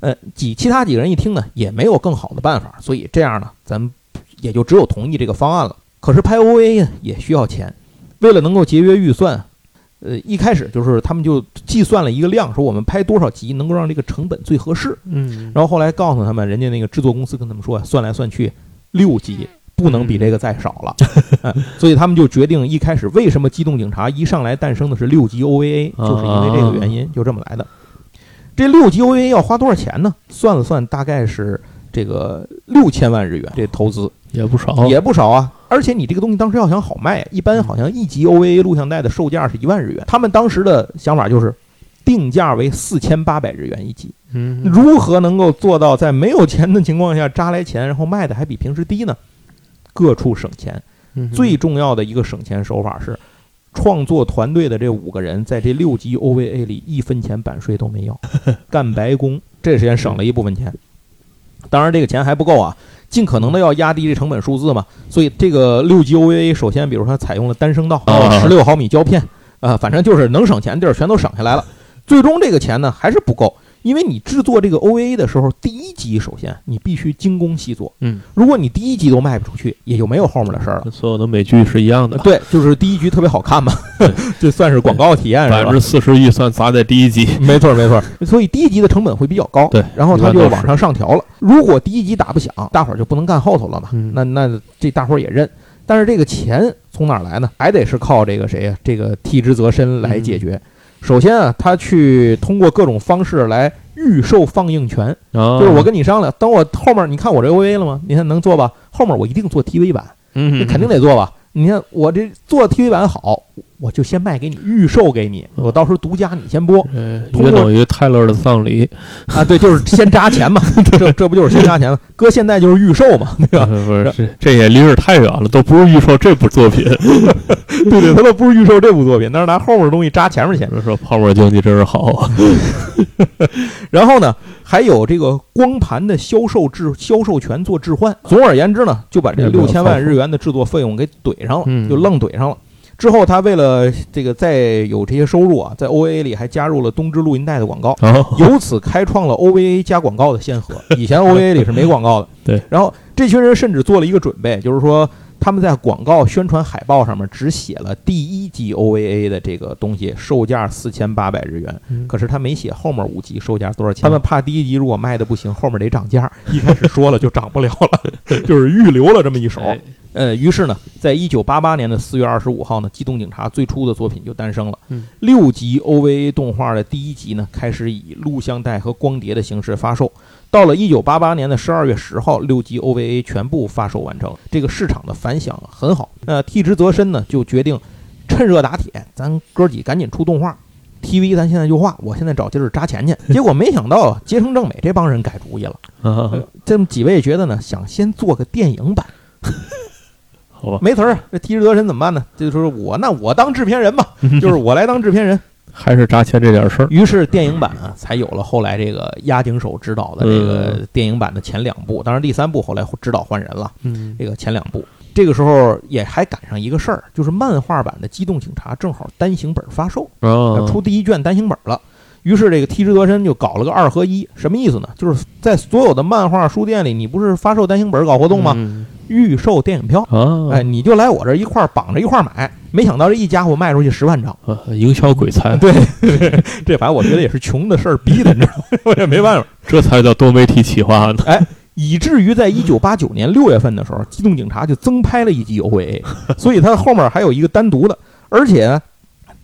呃，几其他几个人一听呢，也没有更好的办法，所以这样呢，咱们也就只有同意这个方案了。可是拍 OVA 呢也需要钱，为了能够节约预算，呃，一开始就是他们就计算了一个量，说我们拍多少集能够让这个成本最合适。嗯然后后来告诉他们，人家那个制作公司跟他们说，算来算去六集不能比这个再少了，哎所以他们就决定一开始为什么《机动警察》一上来诞生的是六集 OVA，就是因为这个原因，就这么来的。这六集 OVA 要花多少钱呢？算了算，大概是这个六千万日元，这投资也不少，也不少啊。而且你这个东西当时要想好卖，一般好像一集 OVA 录像带的售价是一万日元，他们当时的想法就是定价为四千八百日元一集。嗯如何能够做到在没有钱的情况下扎来钱，然后卖的还比平时低呢？各处省钱。嗯最重要的一个省钱手法是，创作团队的这五个人在这六集 OVA 里一分钱版税都没要，干白工，这时间省了一部分钱。当然，这个钱还不够啊，尽可能的要压低这成本数字嘛。所以这个六级 OVA 首先，比如说它采用了单声道，啊十六毫米胶片，啊，反正就是能省钱的地儿全都省下来了。最终这个钱呢还是不够，因为你制作这个 OVA 的时候，第一集首先你必须精工细作，嗯，如果你第一集都卖不出去，也就没有后面的事儿了。所有的美剧是一样的，对，就是第一集特别好看嘛，这 算是广告体验百分之？四十预算砸在第一集，没错没错，所以第一集的成本会比较高，对然后它就往上上调了。如果第一集打不响，大伙儿就不能干后头了嘛，嗯那那这大伙儿也认。但是这个钱从哪儿来呢？还得是靠这个谁呀？这个替之则身来解决。首先啊，他去通过各种方式来预售放映权，啊，就是我跟你商量，等我后面你看我这 OVA 了吗？你看能做吧？后面我一定做 TV 版，嗯，这肯定得做吧？你看我这做 TV 版好，我就先卖给你，预售给你，我到时候独家你先播约等于泰勒的葬礼，啊。对，就是先扎钱嘛，这这不就是先扎钱吗？搁现在就是预售嘛，对吧？不是这这也离着太远了，都不是预售这部作品。对对，他都不是预售这部作品，但是拿后面的东西扎前面钱。说泡沫经济真是好啊，然后呢，还有这个光盘的销售置销售权做置换。总而言之呢，就把这六千万日元的制作费用给怼上了，嗯就愣怼上了。之后，他为了这个再有这些收入啊，在 OVA 里还加入了东芝录音带的广告，啊，由此开创了 OVA 加广告的先河。以前 OVA 里是没广告的。对。然后这群人甚至做了一个准备，就是说他们在广告宣传海报上面只写了第一集 OVA 的这个东西，售价四千八百日元。嗯可是他没写后面五集售价多少钱。他们怕第一集如果卖的不行，后面得涨价，一开始说了就涨不了了，就是预留了这么一手。哎呃，于是呢，在一九八八年的四月二十五号呢，机动警察最初的作品就诞生了。嗯，六集 OVA 动画的第一集呢，开始以录像带和光碟的形式发售。到了一九八八年的十二月十号，六集 OVA 全部发售完成，这个市场的反响很好。那替之则深呢，就决定趁热打铁，咱哥几赶紧出动画，TV 咱现在就画，我现在找地儿扎钱去。结果没想到结成正美这帮人改主意了，这么几位觉得呢，想先做个电影版。好吧，没词儿，这替之得神怎么办呢？就是说我那我当制片人吧，就是我来当制片人，还是扎钱这点事儿。于是电影版啊，才有了后来这个押井守执导的这个电影版的前两部，当然第三部后来指导换人了。嗯，这个前两部，这个时候也还赶上一个事儿，就是漫画版的《机动警察》正好单行本发售，出第一卷单行本了。于是这个替之得身就搞了个二合一，什么意思呢？就是在所有的漫画书店里，你不是发售单行本搞活动吗？预售电影票，哎，你就来我这一块绑着一块买。没想到这一家伙卖出去十万张，营销鬼才。对，这反正我觉得也是穷的事儿逼的，你知道吗？我也没办法，这才叫多媒体企划呢。哎，以至于在一九八九年六月份的时候，《机动警察》就增拍了一集 OVA，所以它后面还有一个单独的，而且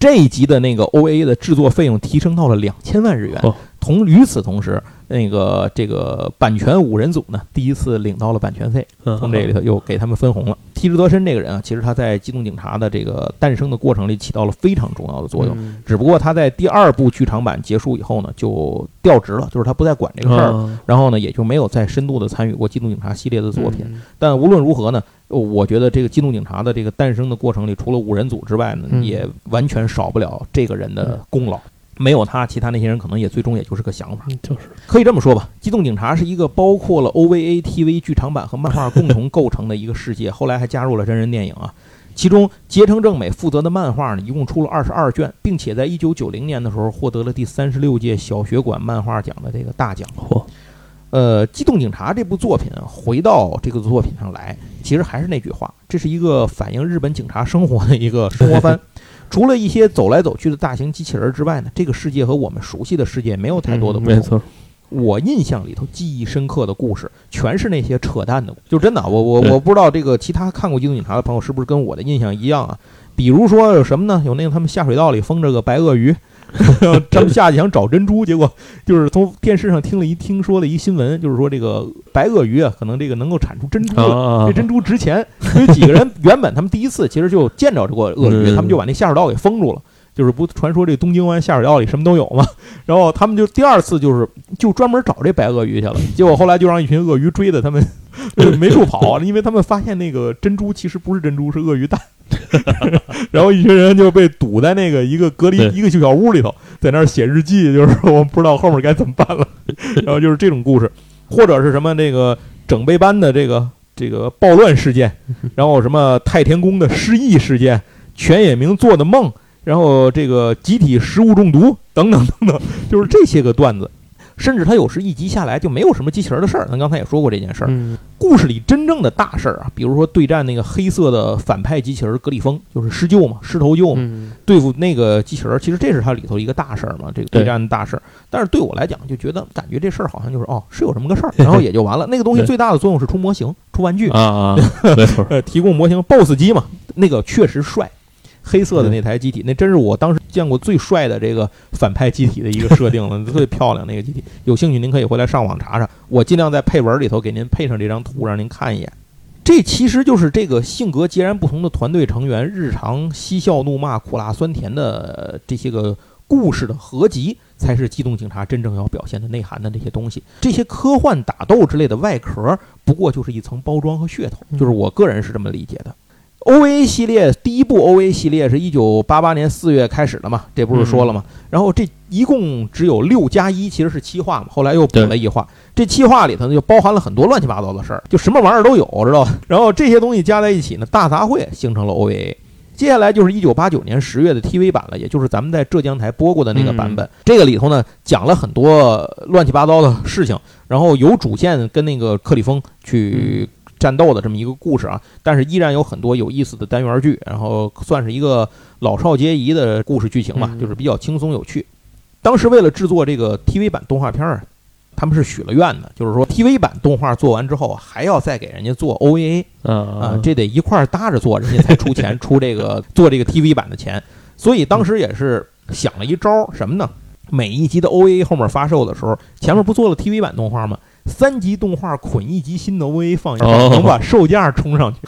这一集的那个 OVA 的制作费用提升到了两千万日元。同与此同时。那个这个版权五人组呢，第一次领到了版权费，从这里头又给他们分红了。替之德身这个人啊，其实他在机动警察的这个诞生的过程里起到了非常重要的作用。只不过他在第二部剧场版结束以后呢，就调职了，就是他不再管这个事儿，然后呢也就没有再深度的参与过机动警察系列的作品。但无论如何呢，我觉得这个机动警察的这个诞生的过程里，除了五人组之外呢，也完全少不了这个人的功劳。没有他，其他那些人可能也最终也就是个想法，就是可以这么说吧。机动警察是一个包括了 OVA、TV 剧场版和漫画共同构成的一个世界，后来还加入了真人电影啊。其中结城正美负责的漫画呢，一共出了二十二卷，并且在一九九零年的时候获得了第三十六届小学馆漫画奖的这个大奖。嚯，呃，机动警察这部作品回到这个作品上来，其实还是那句话，这是一个反映日本警察生活的一个生活番。除了一些走来走去的大型机器人之外呢，这个世界和我们熟悉的世界没有太多的不同。没错，我印象里头记忆深刻的故事，全是那些扯淡的。就真的，我我我不知道这个其他看过《机动警察》的朋友是不是跟我的印象一样啊？比如说有什么呢？有那个他们下水道里封着个白鳄鱼。他们下去想找珍珠，结果就是从电视上听了一听说了一新闻，就是说这个白鳄鱼啊，可能这个能够产出珍珠了，这珍珠值钱。所以几个人原本他们第一次其实就见着这个鳄鱼，他们就把那下水道给封住了，就是不传说这东京湾下水道里什么都有嘛。然后他们就第二次就是就专门找这白鳄鱼去了，结果后来就让一群鳄鱼追的他们 没处跑，因为他们发现那个珍珠其实不是珍珠，是鳄鱼蛋。然后一群人就被堵在那个一个隔离一个小屋里头，在那儿写日记，就是我不知道后面该怎么办了。然后就是这种故事，或者是什么那个整备班的这个这个暴乱事件，然后什么太田宫的失忆事件，全野明做的梦，然后这个集体食物中毒等等等等，就是这些个段子。甚至他有时一集下来就没有什么机器人的事儿，咱刚才也说过这件事儿。故事里真正的大事儿啊，比如说对战那个黑色的反派机器人格里峰，就是狮鹫嘛，狮头鹫嘛，对付那个机器人，其实这是它里头一个大事儿嘛，这个对战的大事儿。但是对我来讲，就觉得感觉这事儿好像就是哦，是有这么个事儿，然后也就完了。那个东西最大的作用是出模型、出玩具啊啊，没错，提供模型，BOSS 机嘛，那个确实帅。黑色的那台机体，那真是我当时见过最帅的这个反派机体的一个设定了，最漂亮那个机体。有兴趣您可以回来上网查查，我尽量在配文里头给您配上这张图，让您看一眼。这其实就是这个性格截然不同的团队成员日常嬉笑怒骂、苦辣酸甜的这些个故事的合集，才是机动警察真正要表现的内涵的这些东西。这些科幻打斗之类的外壳，不过就是一层包装和噱头，就是我个人是这么理解的。OVA 系列第一部 OVA 系列是一九八八年四月开始的嘛？这不是说了吗？然后这一共只有六加一，其实是七话嘛。后来又补了一话，这七话里头呢就包含了很多乱七八糟的事儿，就什么玩意儿都有，知道吧？然后这些东西加在一起呢，大杂烩形成了 OVA。接下来就是一九八九年十月的 TV 版了，也就是咱们在浙江台播过的那个版本。这个里头呢讲了很多乱七八糟的事情，然后有主线跟那个克里峰去。战斗的这么一个故事啊，但是依然有很多有意思的单元剧，然后算是一个老少皆宜的故事剧情吧，就是比较轻松有趣。当时为了制作这个 TV 版动画片儿，他们是许了愿的，就是说 TV 版动画做完之后，还要再给人家做 OVA 啊啊，这得一块儿搭着做，人家才出钱 出这个做这个 TV 版的钱。所以当时也是想了一招什么呢？每一集的 OVA 后面发售的时候，前面不做了 TV 版动画吗？三级动画捆一级新的 OVA 放能把售价冲上去。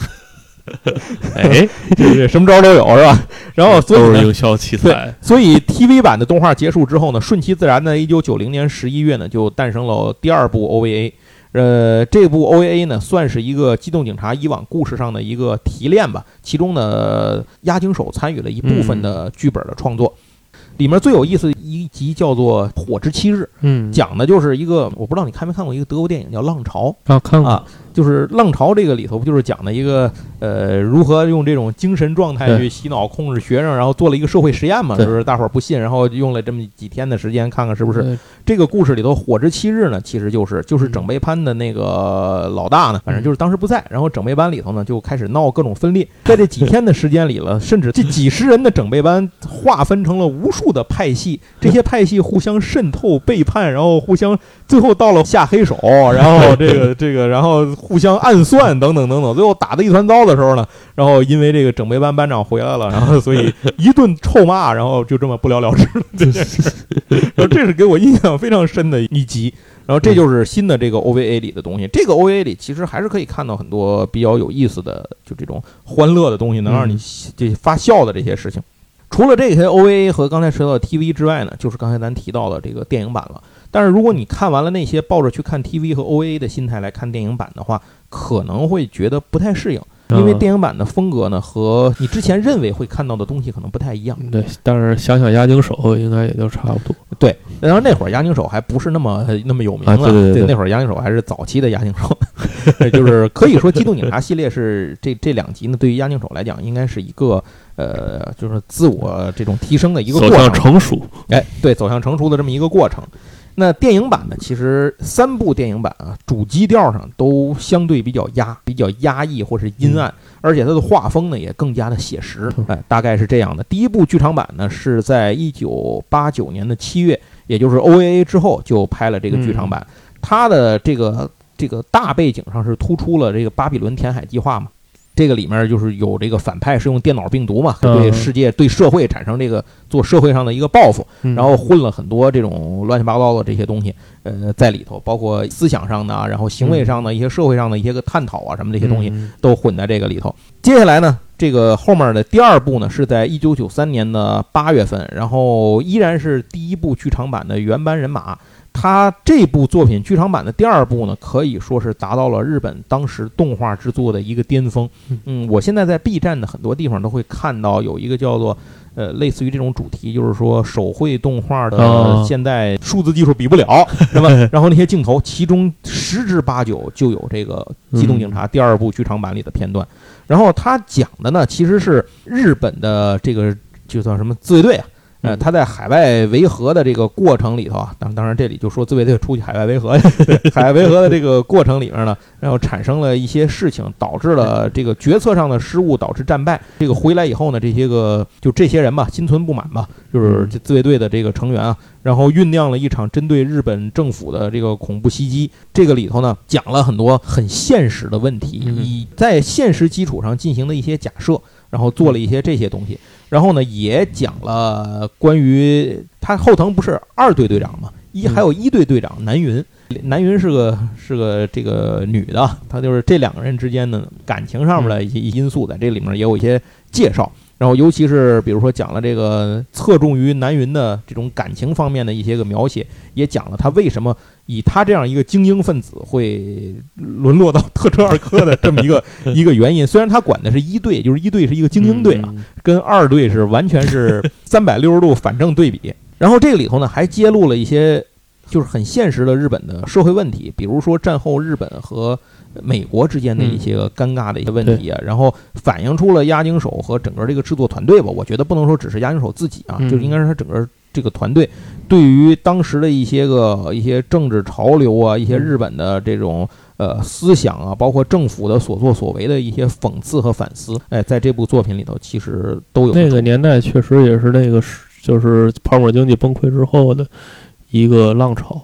哎，对对，什么招都有是吧？然后所以都是营销器材。所以 TV 版的动画结束之后呢，顺其自然呢，一九九零年十一月呢，就诞生了第二部 OVA。呃，这部 OVA 呢，算是一个机动警察以往故事上的一个提炼吧。其中呢，押井守参与了一部分的剧本的创作。里面最有意思的一集叫做《火之七日》，嗯，讲的就是一个，我不知道你看没看过一个德国电影叫《浪潮》啊，看过啊。就是浪潮这个里头不就是讲的一个呃如何用这种精神状态去洗脑控制学生，然后做了一个社会实验嘛？就是大伙儿不信，然后用了这么几天的时间看看是不是这个故事里头火之七日呢？其实就是就是整备班的那个老大呢，反正就是当时不在，然后整备班里头呢就开始闹各种分裂，在这几天的时间里了，甚至这几十人的整备班划分成了无数的派系，这些派系互相渗透背叛，然后互相最后到了下黑手，然后这个这个然后。互相暗算等等等等，最后打得一团糟的时候呢，然后因为这个整备班班长回来了，然后所以一顿臭骂，然后就这么不了了之了这件事。然后这是给我印象非常深的一集。然后这就是新的这个 OVA 里的东西。这个 OVA 里其实还是可以看到很多比较有意思的，就这种欢乐的东西，能让你这发笑的这些事情。除了这些 OVA 和刚才说到的 TV 之外呢，就是刚才咱提到的这个电影版了。但是如果你看完了那些抱着去看 TV 和 OVA 的心态来看电影版的话，可能会觉得不太适应，因为电影版的风格呢和你之前认为会看到的东西可能不太一样。对，但是想想押井守应该也就差不多。对，然后那会儿押井守还不是那么那么有名了。对对对，那会儿押井守还是早期的押井守，就是可以说《机动警察》系列是这这两集呢，对于押井守来讲，应该是一个呃，就是自我这种提升的一个过程，走向成熟。哎，对，走向成熟的这么一个过程。那电影版呢？其实三部电影版啊，主基调上都相对比较压、比较压抑或是阴暗，而且它的画风呢也更加的写实。哎，大概是这样的。第一部剧场版呢是在一九八九年的七月，也就是 OAA 之后就拍了这个剧场版。它的这个这个大背景上是突出了这个巴比伦填海计划嘛。这个里面就是有这个反派是用电脑病毒嘛，对世界、对社会产生这个做社会上的一个报复，然后混了很多这种乱七八糟的这些东西，呃，在里头，包括思想上的，然后行为上的一些社会上的一些个探讨啊，什么这些东西都混在这个里头。接下来呢，这个后面的第二部呢是在一九九三年的八月份，然后依然是第一部剧场版的原班人马。他这部作品剧场版的第二部呢，可以说是达到了日本当时动画制作的一个巅峰。嗯，我现在在 B 站的很多地方都会看到有一个叫做呃，类似于这种主题，就是说手绘动画的现在数字技术比不了，是吧？然后那些镜头，其中十之八九就有这个《机动警察》第二部剧场版里的片段。然后他讲的呢，其实是日本的这个就叫什么自卫队啊。呃，他在海外维和的这个过程里头啊，当当然这里就说自卫队出去海外维和，海外维和的这个过程里面呢，然后产生了一些事情，导致了这个决策上的失误，导致战败。这个回来以后呢，这些个就这些人吧，心存不满吧，就是自卫队的这个成员啊，然后酝酿了一场针对日本政府的这个恐怖袭击。这个里头呢，讲了很多很现实的问题，以在现实基础上进行的一些假设，然后做了一些这些东西。然后呢，也讲了关于他后藤不是二队队长嘛，一还有一队队长南云，南云是个是个这个女的，她就是这两个人之间的感情上面的一些因素，在这里面也有一些介绍。然后尤其是比如说讲了这个侧重于南云的这种感情方面的一些个描写，也讲了他为什么。以他这样一个精英分子会沦落到特车二科的这么一个 一个原因，虽然他管的是一队，就是一队是一个精英队啊，跟二队是完全是三百六十度反正对比。然后这个里头呢，还揭露了一些就是很现实的日本的社会问题，比如说战后日本和美国之间的一些个尴尬的一些问题啊，然后反映出了押井守和整个这个制作团队吧。我觉得不能说只是押井守自己啊，就应该是他整个。这个团队对于当时的一些个一些政治潮流啊，一些日本的这种呃思想啊，包括政府的所作所为的一些讽刺和反思，哎，在这部作品里头其实都有。那个年代确实也是那个是就是泡沫经济崩溃之后的一个浪潮。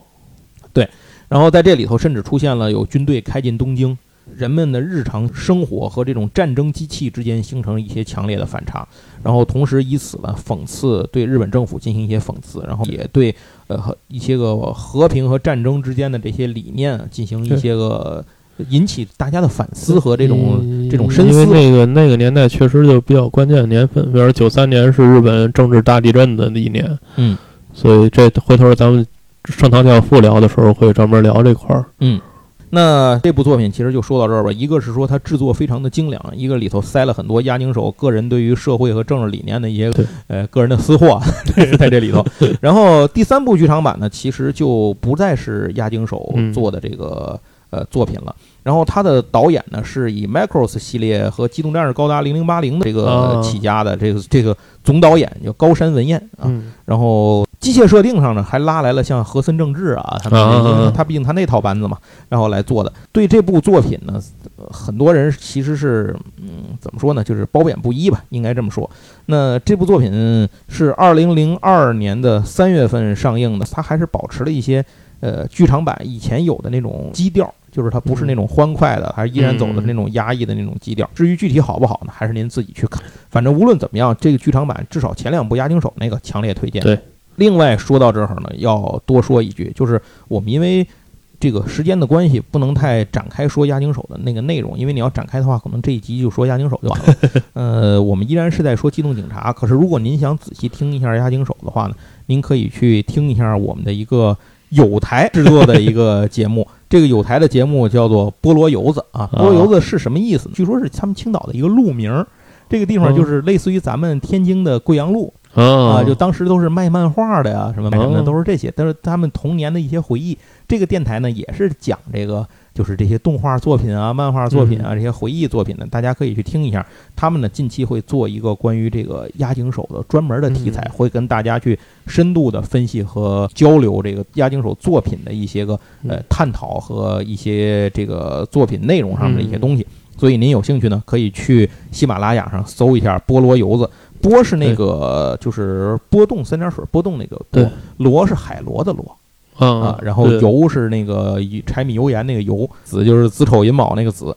对，然后在这里头甚至出现了有军队开进东京。人们的日常生活和这种战争机器之间形成一些强烈的反差，然后同时以此呢讽刺对日本政府进行一些讽刺，然后也对呃和一些个和平和战争之间的这些理念进行一些个引起大家的反思和这种这种深思。因为那个那个年代确实就比较关键的年份，比如九三年是日本政治大地震的一年，嗯，所以这回头咱们上堂教父聊的时候会专门聊这块儿，嗯。那这部作品其实就说到这儿吧。一个是说它制作非常的精良，一个里头塞了很多押井守个人对于社会和政治理念的一些呃个人的私货 在这里头。然后第三部剧场版呢，其实就不再是押井守做的这个呃作品了。然后他的导演呢是以 Macross 系列和机动战士高达零零八零的这个起家的这个这个总导演叫高山文彦啊。然后。机械设定上呢，还拉来了像和森正治啊，他们他毕竟他那套班子嘛，然后来做的。对这部作品呢，很多人其实是嗯，怎么说呢，就是褒贬不一吧，应该这么说。那这部作品是二零零二年的三月份上映的，它还是保持了一些呃剧场版以前有的那种基调，就是它不是那种欢快的，还是依然走的那种压抑的那种基调。至于具体好不好呢，还是您自己去看。反正无论怎么样，这个剧场版至少前两部《押井手》那个强烈推荐。对。另外说到这儿呢，要多说一句，就是我们因为这个时间的关系，不能太展开说押井守的那个内容，因为你要展开的话，可能这一集就说押井守就完了。呃，我们依然是在说机动警察，可是如果您想仔细听一下押井守的话呢，您可以去听一下我们的一个有台制作的一个节目，这个有台的节目叫做菠萝油子啊。菠萝油子是什么意思？据说是他们青岛的一个路名，这个地方就是类似于咱们天津的贵阳路。啊，就当时都是卖漫画的呀，什么什么的，都是这些，都是他们童年的一些回忆。这个电台呢，也是讲这个，就是这些动画作品啊、漫画作品啊这些回忆作品呢，大家可以去听一下。他们呢，近期会做一个关于这个押井守的专门的题材，会跟大家去深度的分析和交流这个押井守作品的一些个呃探讨和一些这个作品内容上的一些东西。所以您有兴趣呢，可以去喜马拉雅上搜一下菠萝油子。波是那个，就是波动三点水波动那个波，罗是海螺的螺，啊，然后油是那个柴米油盐那个油，子就是子丑寅卯那个子。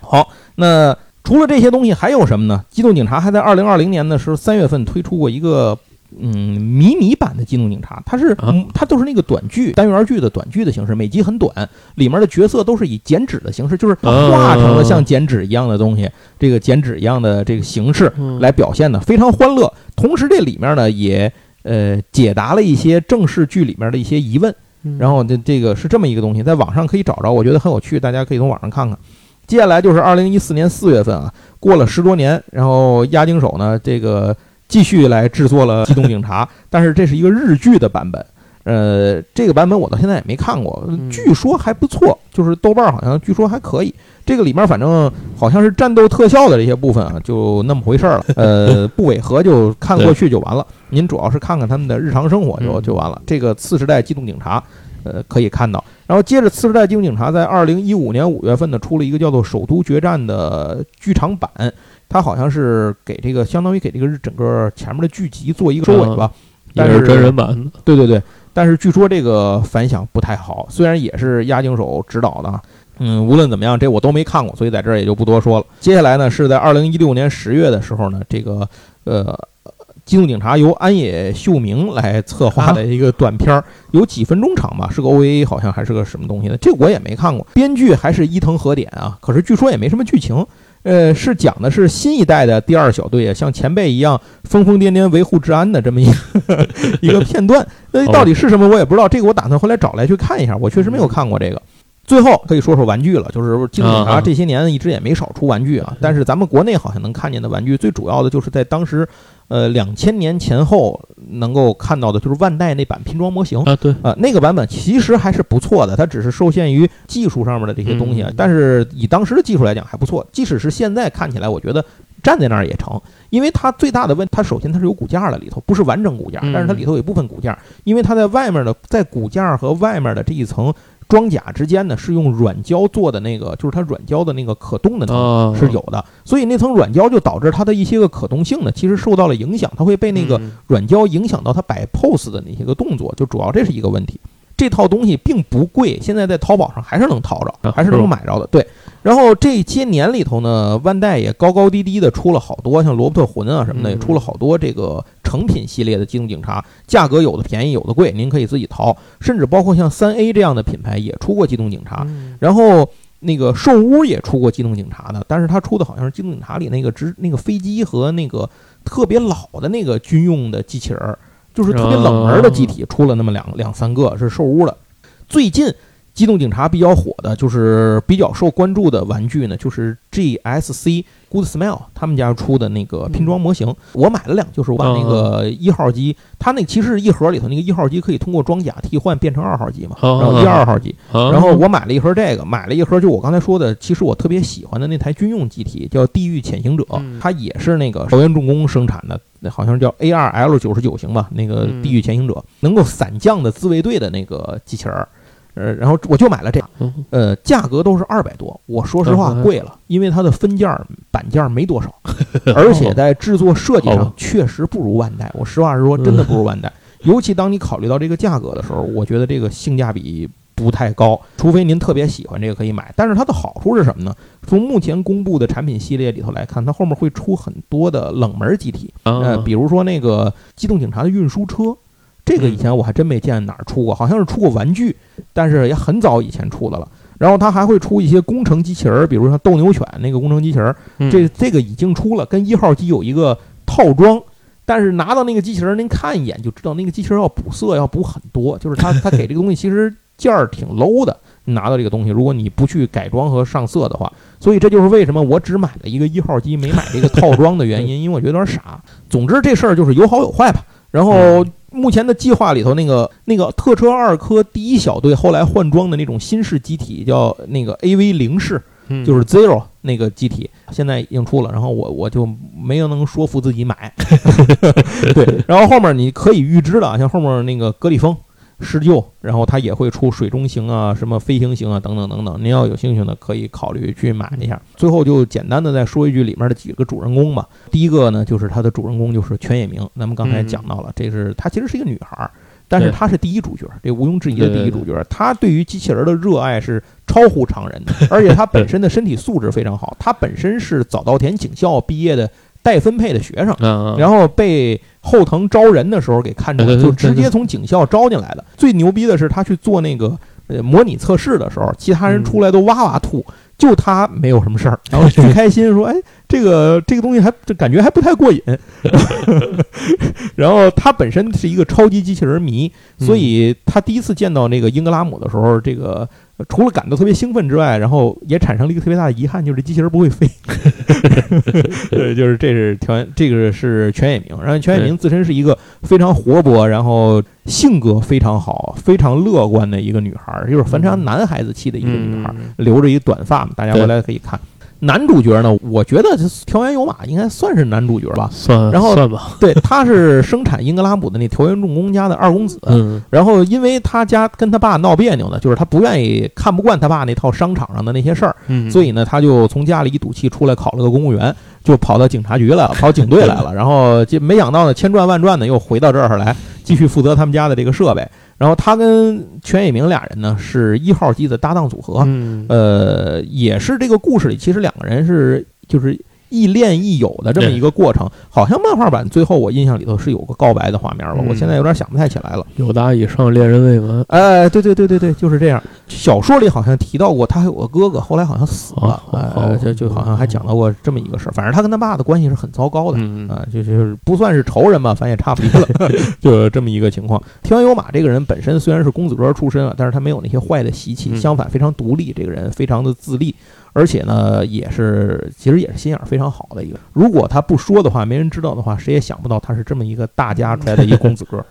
好，那除了这些东西还有什么呢？机动警察还在二零二零年的时候三月份推出过一个。嗯，迷你版的机动警察，它是它都是那个短剧、单元剧的短剧的形式，每集很短，里面的角色都是以剪纸的形式，就是画成了像剪纸一样的东西，这个剪纸一样的这个形式来表现的，非常欢乐。同时，这里面呢也呃解答了一些正式剧里面的一些疑问。然后这这个是这么一个东西，在网上可以找着，我觉得很有趣，大家可以从网上看看。接下来就是二零一四年四月份啊，过了十多年，然后押井守呢这个。继续来制作了《机动警察》，但是这是一个日剧的版本。呃，这个版本我到现在也没看过，据说还不错，就是豆瓣好像据说还可以。这个里面反正好像是战斗特效的这些部分啊，就那么回事儿了。呃，不违和就看过去就完了。您主要是看看他们的日常生活就就完了。这个次时代机动警察，呃，可以看到。然后接着次时代机动警察在二零一五年五月份呢，出了一个叫做《首都决战》的剧场版。它好像是给这个相当于给这个整个前面的剧集做一个收尾吧，也是真人版的。对对对，但是据说这个反响不太好，虽然也是押井守指导的，嗯，无论怎么样，这我都没看过，所以在这儿也就不多说了。接下来呢，是在二零一六年十月的时候呢，这个呃，机动警察由安野秀明来策划的一个短片儿，有几分钟长吧，是个 OVA，好像还是个什么东西的，这我也没看过。编剧还是伊藤和典啊，可是据说也没什么剧情。呃，是讲的是新一代的第二小队啊，像前辈一样疯疯癫癫维护治安的这么一个 一个片段。那到底是什么我也不知道，这个我打算回来找来去看一下。我确实没有看过这个。最后可以说说玩具了，就是机动警察这些年一直也没少出玩具啊。但是咱们国内好像能看见的玩具，最主要的就是在当时。呃，两千年前后能够看到的就是万代那版拼装模型啊，对啊，那个版本其实还是不错的，它只是受限于技术上面的这些东西，但是以当时的技术来讲还不错。即使是现在看起来，我觉得站在那儿也成，因为它最大的问，它首先它是有骨架的里头，不是完整骨架，但是它里头有一部分骨架，因为它在外面的，在骨架和外面的这一层。装甲之间呢是用软胶做的那个，就是它软胶的那个可动的层是有的，所以那层软胶就导致它的一些个可动性呢，其实受到了影响，它会被那个软胶影响到它摆 pose 的那些个动作，就主要这是一个问题。这套东西并不贵，现在在淘宝上还是能淘着，啊还是能买着的。对，然后这些年里头呢，万代也高高低低的出了好多，像罗伯特魂啊什么的，也嗯出了好多这个成品系列的机动警察，价格有的便宜，有的贵，您可以自己淘。甚至包括像三 A 这样的品牌也出过机动警察，嗯然后那个兽屋也出过机动警察的，但是他出的好像是机动警察里那个直那个飞机和那个特别老的那个军用的机器人儿，就是特别冷门的机体，出了那么两两三个是兽屋的。最近机动警察比较火的，就是比较受关注的玩具呢，就是 GSC Good Smile 他们家出的那个拼装模型，我买了两，就是我把那个一号机，它那其实是一盒里头那个一号机可以通过装甲替换变成二号机嘛，哦然后一二号机。啊。然后我买了一盒这个，买了一盒就我刚才说的，其实我特别喜欢的那台军用机体叫地狱潜行者，嗯。它也是那个朝元重工生产的，那好像是叫 A2L 九十九型吧，那个嗯地狱潜行者能够伞降的自卫队的那个机器人儿。呃，然后我就买了这呃，价格都是二百多，我说实话嗯贵了，因为它的分件儿板件儿没多少，而且在制作设计上确实不如万代。我实话实说，真的不如万代。尤其当你考虑到这个价格的时候，我觉得这个性价比不太高，除非您特别喜欢这个可以买。但是它的好处是什么呢？从目前公布的产品系列里头来看，它后面会出很多的冷门机体，呃，啊比如说那个机动警察的运输车，这个以前我还真没见哪儿出过，好像是出过玩具，但是也很早以前出的了。然后它还会出一些工程机器人儿，比如像斗牛犬那个工程机器人儿，嗯这这个已经出了，跟一号机有一个套装。但是拿到那个机器人儿，您看一眼就知道，那个机器人儿要补色要补很多，就是它它给这个东西其实件儿挺 low 的。拿到这个东西，如果你不去改装和上色的话，所以这就是为什么我只买了一个一号机，没买这个套装的原因，因为我觉得有点傻。总之这事儿就是有好有坏吧。然后嗯目前的计划里头，那个那个特车二科第一小队后来换装的那种新式机体，叫那个 AV 零式，嗯就是 Zero 那个机体，现在已经出了。然后我我就没有能说服自己买。对，然后后面你可以预知的啊，像后面那个格里风。施救，然后它也会出水中型啊、什么飞行型啊等等等等。您要有兴趣呢，可以考虑去买一下。最后就简单的再说一句里面的几个主人公吧。第一个呢，就是它的主人公就是全野明，咱们刚才讲到了，这是她其实是一个女孩儿，但是对她是第一主角，这毋庸置疑的第一主角。她对于机器人的热爱是超乎常人的，而且她本身的身体素质非常好。她本身是早稻田警校毕业的待分配的学生，啊，然后被后藤招人的时候给看中就直接从警校招进来的。最牛逼的是，他去做那个呃模拟测试的时候，其他人出来都哇哇吐，就他没有什么事儿，然后巨开心说：“哎，这个这个东西还这感觉还不太过瘾。”然后他本身是一个超级机器人迷，所以他第一次见到那个英格拉姆的时候，这个呃除了感到特别兴奋之外，然后也产生了一个特别大的遗憾，就是这机器人不会飞。对，就是这是条件，这个是全野明。然后全野明自身是一个非常活泼，然后性格非常好、非常乐观的一个女孩儿，就是非常男孩子气的一个女孩留着一短发嘛，大家回来可以看。男主角呢，我觉得这条原有马应该算是男主角吧。算然后算吧，对，他是生产英格拉姆的那条原重工家的二公子。嗯然后，因为他家跟他爸闹别扭呢，就是他不愿意看不惯他爸那套商场上的那些事儿，嗯，所以呢，他就从家里一赌气出来考了个公务员，就跑到警察局来了，跑警队来了。然后就没想到呢，千转万转的又回到这儿来，继续负责他们家的这个设备。然后他跟全野明俩人呢是一号机的搭档组合，嗯。呃，也是这个故事里其实两个人是就是亦恋亦友的这么一个过程。好像漫画版最后我印象里头是有个告白的画面吧，嗯我现在有点想不太起来了。有达以上恋人未闻，哎，对对对对对，就是这样。小说里好像提到过他还有个哥哥，后来好像死了，哦呃，哦就就好像还讲到过这么一个事儿。反正他跟他爸的关系是很糟糕的。嗯啊，就就是不算是仇人吧，反正也差不离了，就这么一个情况。天原有马这个人本身虽然是公子哥出身啊，但是他没有那些坏的习气，嗯相反非常独立，这个人非常的自立，而且呢，也是其实也是心眼儿非常好的一个。如果他不说的话，没人知道的话，谁也想不到他是这么一个大家出来的一个公子哥。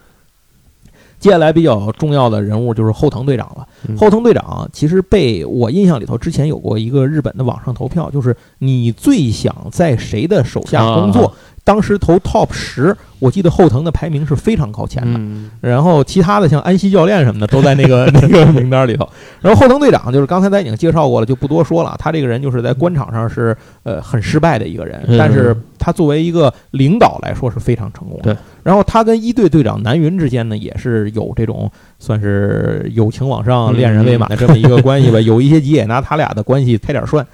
接下来比较重要的人物就是后藤队长了。嗯后藤队长其实被我印象里头之前有过一个日本的网上投票，就是你最想在谁的手下工作？啊当时投 top 十，我记得后藤的排名是非常靠前的。嗯然后其他的像安西教练什么的都在那个 那个名单里头。然后后藤队长就是刚才咱已经介绍过了，就不多说了。他这个人就是在官场上是呃很失败的一个人，嗯但是他作为一个领导来说是非常成功的。对，然后他跟一队队长南云之间呢，也是有这种算是友情往上、嗯恋人未满的这么一个 关系吧。有一些集也拿他俩的关系开点涮。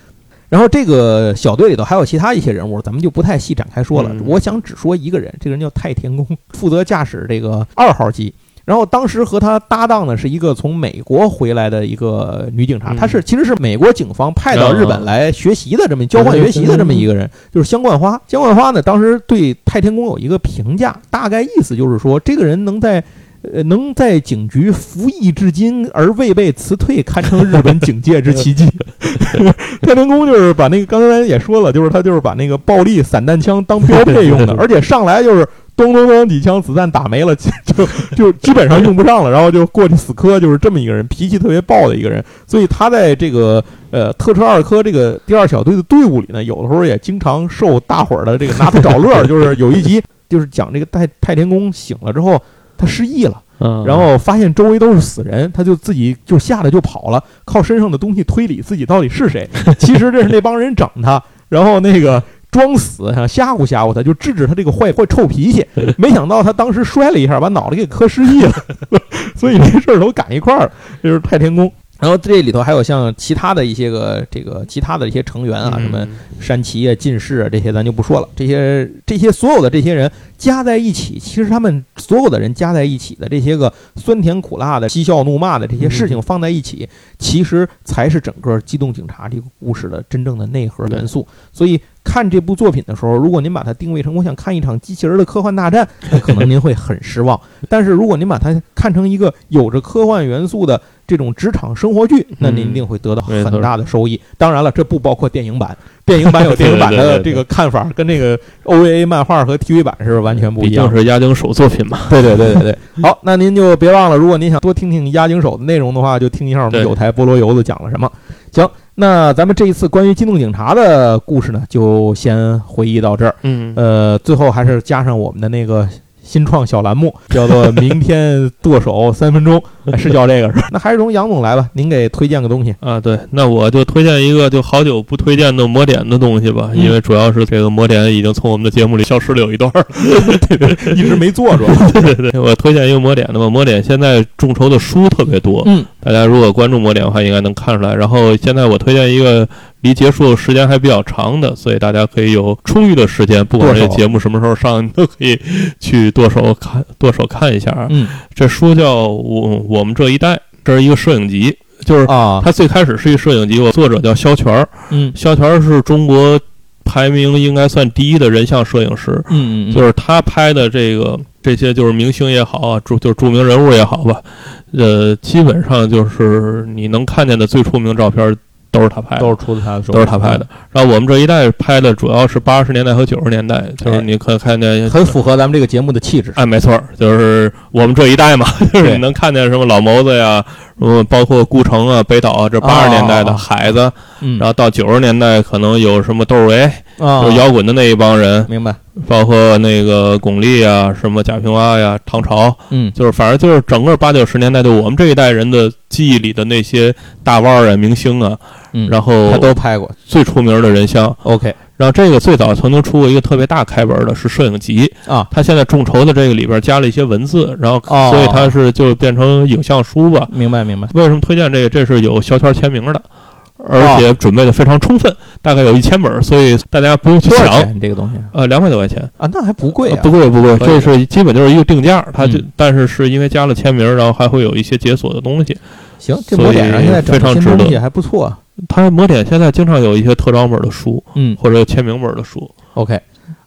然后这个小队里头还有其他一些人物，咱们就不太细展开说了。嗯我想只说一个人，这个人叫太田宫，负责驾驶这个二号机。然后当时和他搭档的是一个从美国回来的一个女警察，嗯她是其实是美国警方派到日本来学习的这么交换学习的这么一个人，就是香冠花。香冠花呢，当时对太田宫有一个评价，大概意思就是说，这个人能在。呃，能在警局服役至今而未被辞退，堪称日本警界之奇迹。太田宫就是把那个刚才也说了，就是他就是把那个暴力散弹枪当标配用的，而且上来就是咚咚咚几枪，子弹打没了，就 就就基本上用不上了，然后就过去死磕，就是这么一个人，脾气特别暴的一个人。所以他在这个呃特车二科这个第二小队的队伍里呢，有的时候也经常受大伙儿的这个拿他找乐儿。就是有一集就是讲这个太太田宫醒了之后，他失忆了。嗯，然后发现周围都是死人，他就自己就吓得就跑了，靠身上的东西推理自己到底是谁。其实这是那帮人整他，然后那个装死想吓唬吓唬他，就制止他这个坏坏臭脾气。没想到他当时摔了一下，把脑袋给磕失忆了，所以这事儿都赶一块儿了。这就是太天宫。然后这里头还有像其他的一些个这个其他的一些成员啊，什么山崎啊、进士啊这些咱就不说了。这些这些所有的这些人加在一起，其实他们所有的人加在一起的这些个酸甜苦辣的、嬉笑怒骂的这些事情放在一起，其实才是整个《机动警察》这个故事的真正的内核元素。所以看这部作品的时候，如果您把它定位成我想看一场机器人的科幻大战，那可能您会很失望。但是如果您把它看成一个有着科幻元素的这种职场生活剧，那您一定会得到很大的收益。当然了，这不包括电影版，电影版有电影版的这个看法，跟那个 OVA 漫画和 TV 版是完全不一样。毕竟是押井守作品嘛。对对对对对。好，那您就别忘了，如果您想多听听押井守的内容的话，就听一下我们有台菠萝油子讲了什么。行，那咱们这一次关于机动警察的故事呢，就先回忆到这儿。嗯，呃，最后还是加上我们的那个。新创小栏目叫做“明天剁手 三分钟”，是叫这个是吧？那还是从杨总来吧，您给推荐个东西啊？对，那我就推荐一个就好久不推荐的魔点的东西吧，嗯、因为主要是这个魔点已经从我们的节目里消失了有一段儿，对对，一直没做着。对对对，我推荐一个魔点的吧，魔点现在众筹的书特别多，嗯，大家如果关注魔点的话，应该能看出来。然后现在我推荐一个。离结束时间还比较长的，所以大家可以有充裕的时间，不管这节目什么时候上，你都可以去剁手看，剁手看一下。嗯，这书叫《我我们这一代》，这是一个摄影集，就是啊，它最开始是一摄影集，我作者叫肖全儿。嗯，肖全儿是中国排名应该算第一的人像摄影师。嗯嗯，就是他拍的这个这些，就是明星也好啊，著就是著名人物也好吧，呃，基本上就是你能看见的最出名的照片。都是他拍的，都是出自他的手，都是他拍的。然后我们这一代拍的主要是八十年代和九十年代，就是你可以看见很符合咱们这个节目的气质。哎，没错，就是我们这一代嘛，就是你能看见什么老谋子呀，嗯，包括顾城啊、北岛啊，这八十年代的海子，嗯，然后到九十年代可能有什么窦唯，就是摇滚的那一帮人，明白。包括那个巩俐啊，什么贾平凹呀、唐朝，嗯，就是反正就是整个八九十年代，就我们这一代人的记忆里的那些大腕儿啊、明星啊，嗯，然后他都拍过最出名的人像。OK，然后这个最早曾经出过一个特别大开本的是摄影集啊，他现在众筹的这个里边加了一些文字，然后哦所以它是就变成影像书吧。明白明白。为什么推荐这个？这是有肖圈签名的。而哦且准备的非常充分，大概有一千本，所以大家不用去抢。这个东西呃，两百多块钱啊，那还不贵啊，不贵不贵，这是基本就是一个定价，它就嗯但是是因为加了签名，然后还会有一些解锁的东西。行，这魔点上现在非常值得，还不错。它魔点现在经常有一些特装本的书，嗯，或者签名本的书。OK，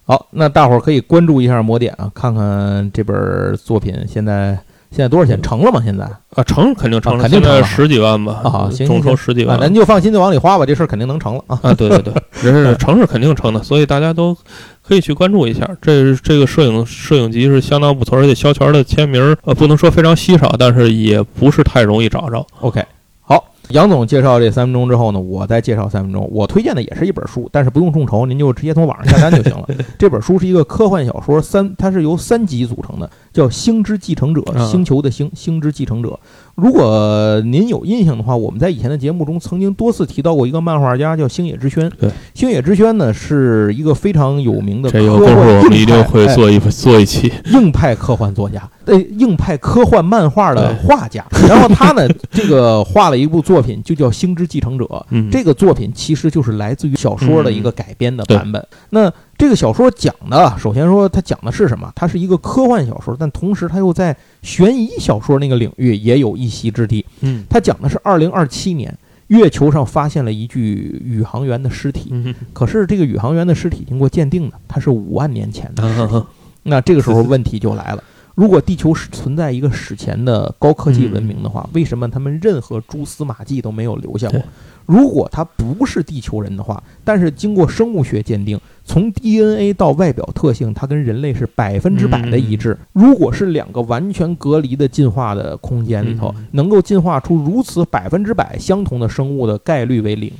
好，那大伙儿可以关注一下魔点啊，看看这本作品现在。现在多少钱？成了吗？现在啊，成肯定成了，肯定成了，十几万吧。啊，行，众筹十几万，咱就放心，的往里花吧，这事儿肯定能成了啊。啊，对对对，这是成是肯定成的，所以大家都可以去关注一下。这这个摄影摄影集是相当不错，而且肖全的签名，呃，不能说非常稀少，但是也不是太容易找着。OK，好。杨总介绍这三分钟之后呢，我再介绍三分钟。我推荐的也是一本书，但是不用众筹，您就直接从网上下单就行了。这本书是一个科幻小说，三它是由三集组成的，叫《星之继承者》，啊星球的星，星之继承者。如果您有印象的话，我们在以前的节目中曾经多次提到过一个漫画家，叫星野之轩。对，星野之轩呢是一个非常有名的这有功夫我们一定会哎做一做一期。硬派科幻作家，呃，硬派科幻漫画的画家。然后他呢，这个画了一部作品，就叫《星之继承者》。嗯，这个作品其实就是来自于小说的一个改编的版本。那这个小说讲的，首先说它讲的是什么？它是一个科幻小说，但同时它又在悬疑小说那个领域也有一席之地。嗯它讲的是二零二七年月球上发现了一具宇航员的尸体，嗯可是这个宇航员的尸体经过鉴定呢，它是五万年前的尸体。啊那这个时候问题就来了。如果地球是存在一个史前的高科技文明的话，为什么他们任何蛛丝马迹都没有留下过对？如果他不是地球人的话，但是经过生物学鉴定，从 DNA 到外表特性，它跟人类是百分之百的一致。如果是两个完全隔离的进化的空间里头嗯，能够进化出如此百分之百相同的生物的概率为零。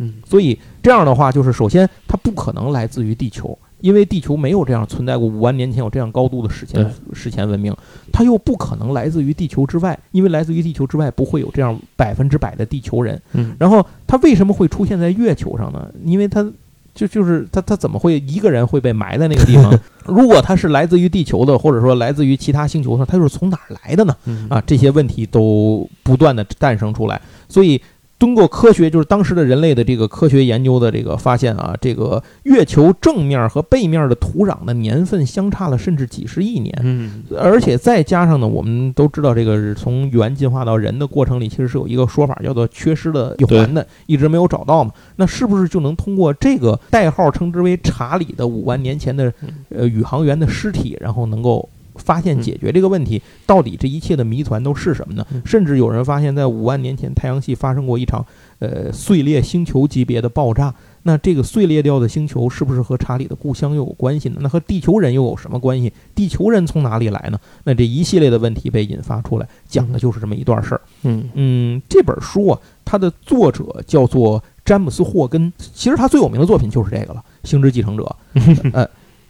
嗯所以这样的话，就是首先它不可能来自于地球，因为地球没有这样存在过五万年前有这样高度的史前史前文明，它又不可能来自于地球之外，因为来自于地球之外不会有这样百分之百的地球人。嗯然后它为什么会出现在月球上呢？因为它就就是它它怎么会一个人会被埋在那个地方？如果它是来自于地球的，或者说来自于其他星球上，它又是从哪儿来的呢？嗯啊，这些问题都不断的诞生出来，所以通过科学，就是当时的人类的这个科学研究的这个发现啊，这个月球正面和背面的土壤的年份相差了甚至几十亿年。嗯而且再加上呢，我们都知道，这个是从猿进化到人的过程里，其实是有一个说法叫做缺失的一环的，一直没有找到嘛。那是不是就能通过这个代号称之为查理的五万年前的呃宇航员的尸体，然后能够发现解决这个问题？到底这一切的谜团都是什么呢嗯？甚至有人发现，在五万年前，太阳系发生过一场呃碎裂星球级别的爆炸。那这个碎裂掉的星球是不是和查理的故乡又有关系呢？那和地球人又有什么关系？地球人从哪里来呢？那这一系列的问题被引发出来，讲的就是这么一段事儿。嗯嗯，这本书啊，它的作者叫做詹姆斯·霍根，其实他最有名的作品就是这个了，《星之继承者》。呃，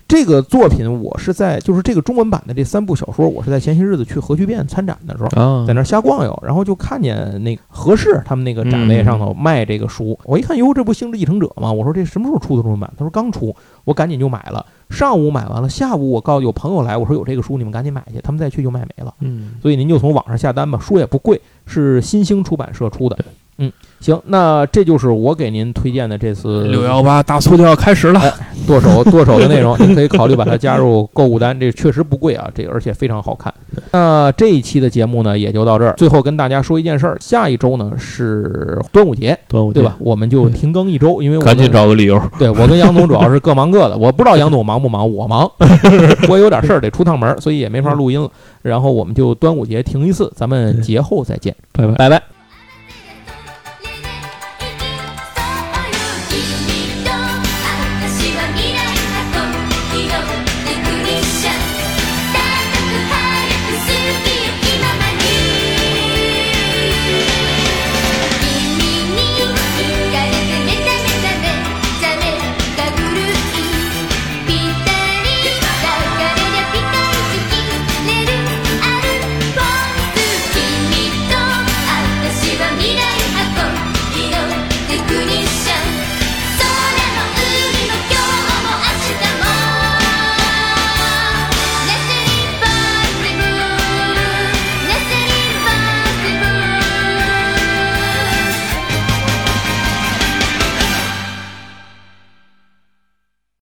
这个作品我是在就是这个中文版的这三部小说，我是在前些日子去核聚变参展的时候。啊在那儿瞎逛悠，然后就看见那个合适他们那个展位上头卖这个书，我一看，哟，这不《星之继承者》吗？我说这什么时候出的中文版？他说刚出，我赶紧就买了。上午买完了，下午我告诉有朋友来，我说有这个书，你们赶紧买去，他们再去就卖没了。嗯所以您就从网上下单吧，书也不贵，是新兴出版社出的对。嗯，行，那这就是我给您推荐的这次六幺八大促就要开始了。剁手剁手的内容，您可以考虑把它加入购物单，这确实不贵啊，这而且非常好看。那这一期的节目呢也就到这儿，最后跟大家说一件事儿，下一周呢是端午节，端午节对吧？？我们就停更一周，因为我赶紧找个理由。对我跟杨总主要是各忙各的，我不知道杨总忙不忙，我忙，我有点事儿得出趟门儿，所以也没法录音了。然后我们就端午节停一次，咱们节后再见，拜拜。拜拜。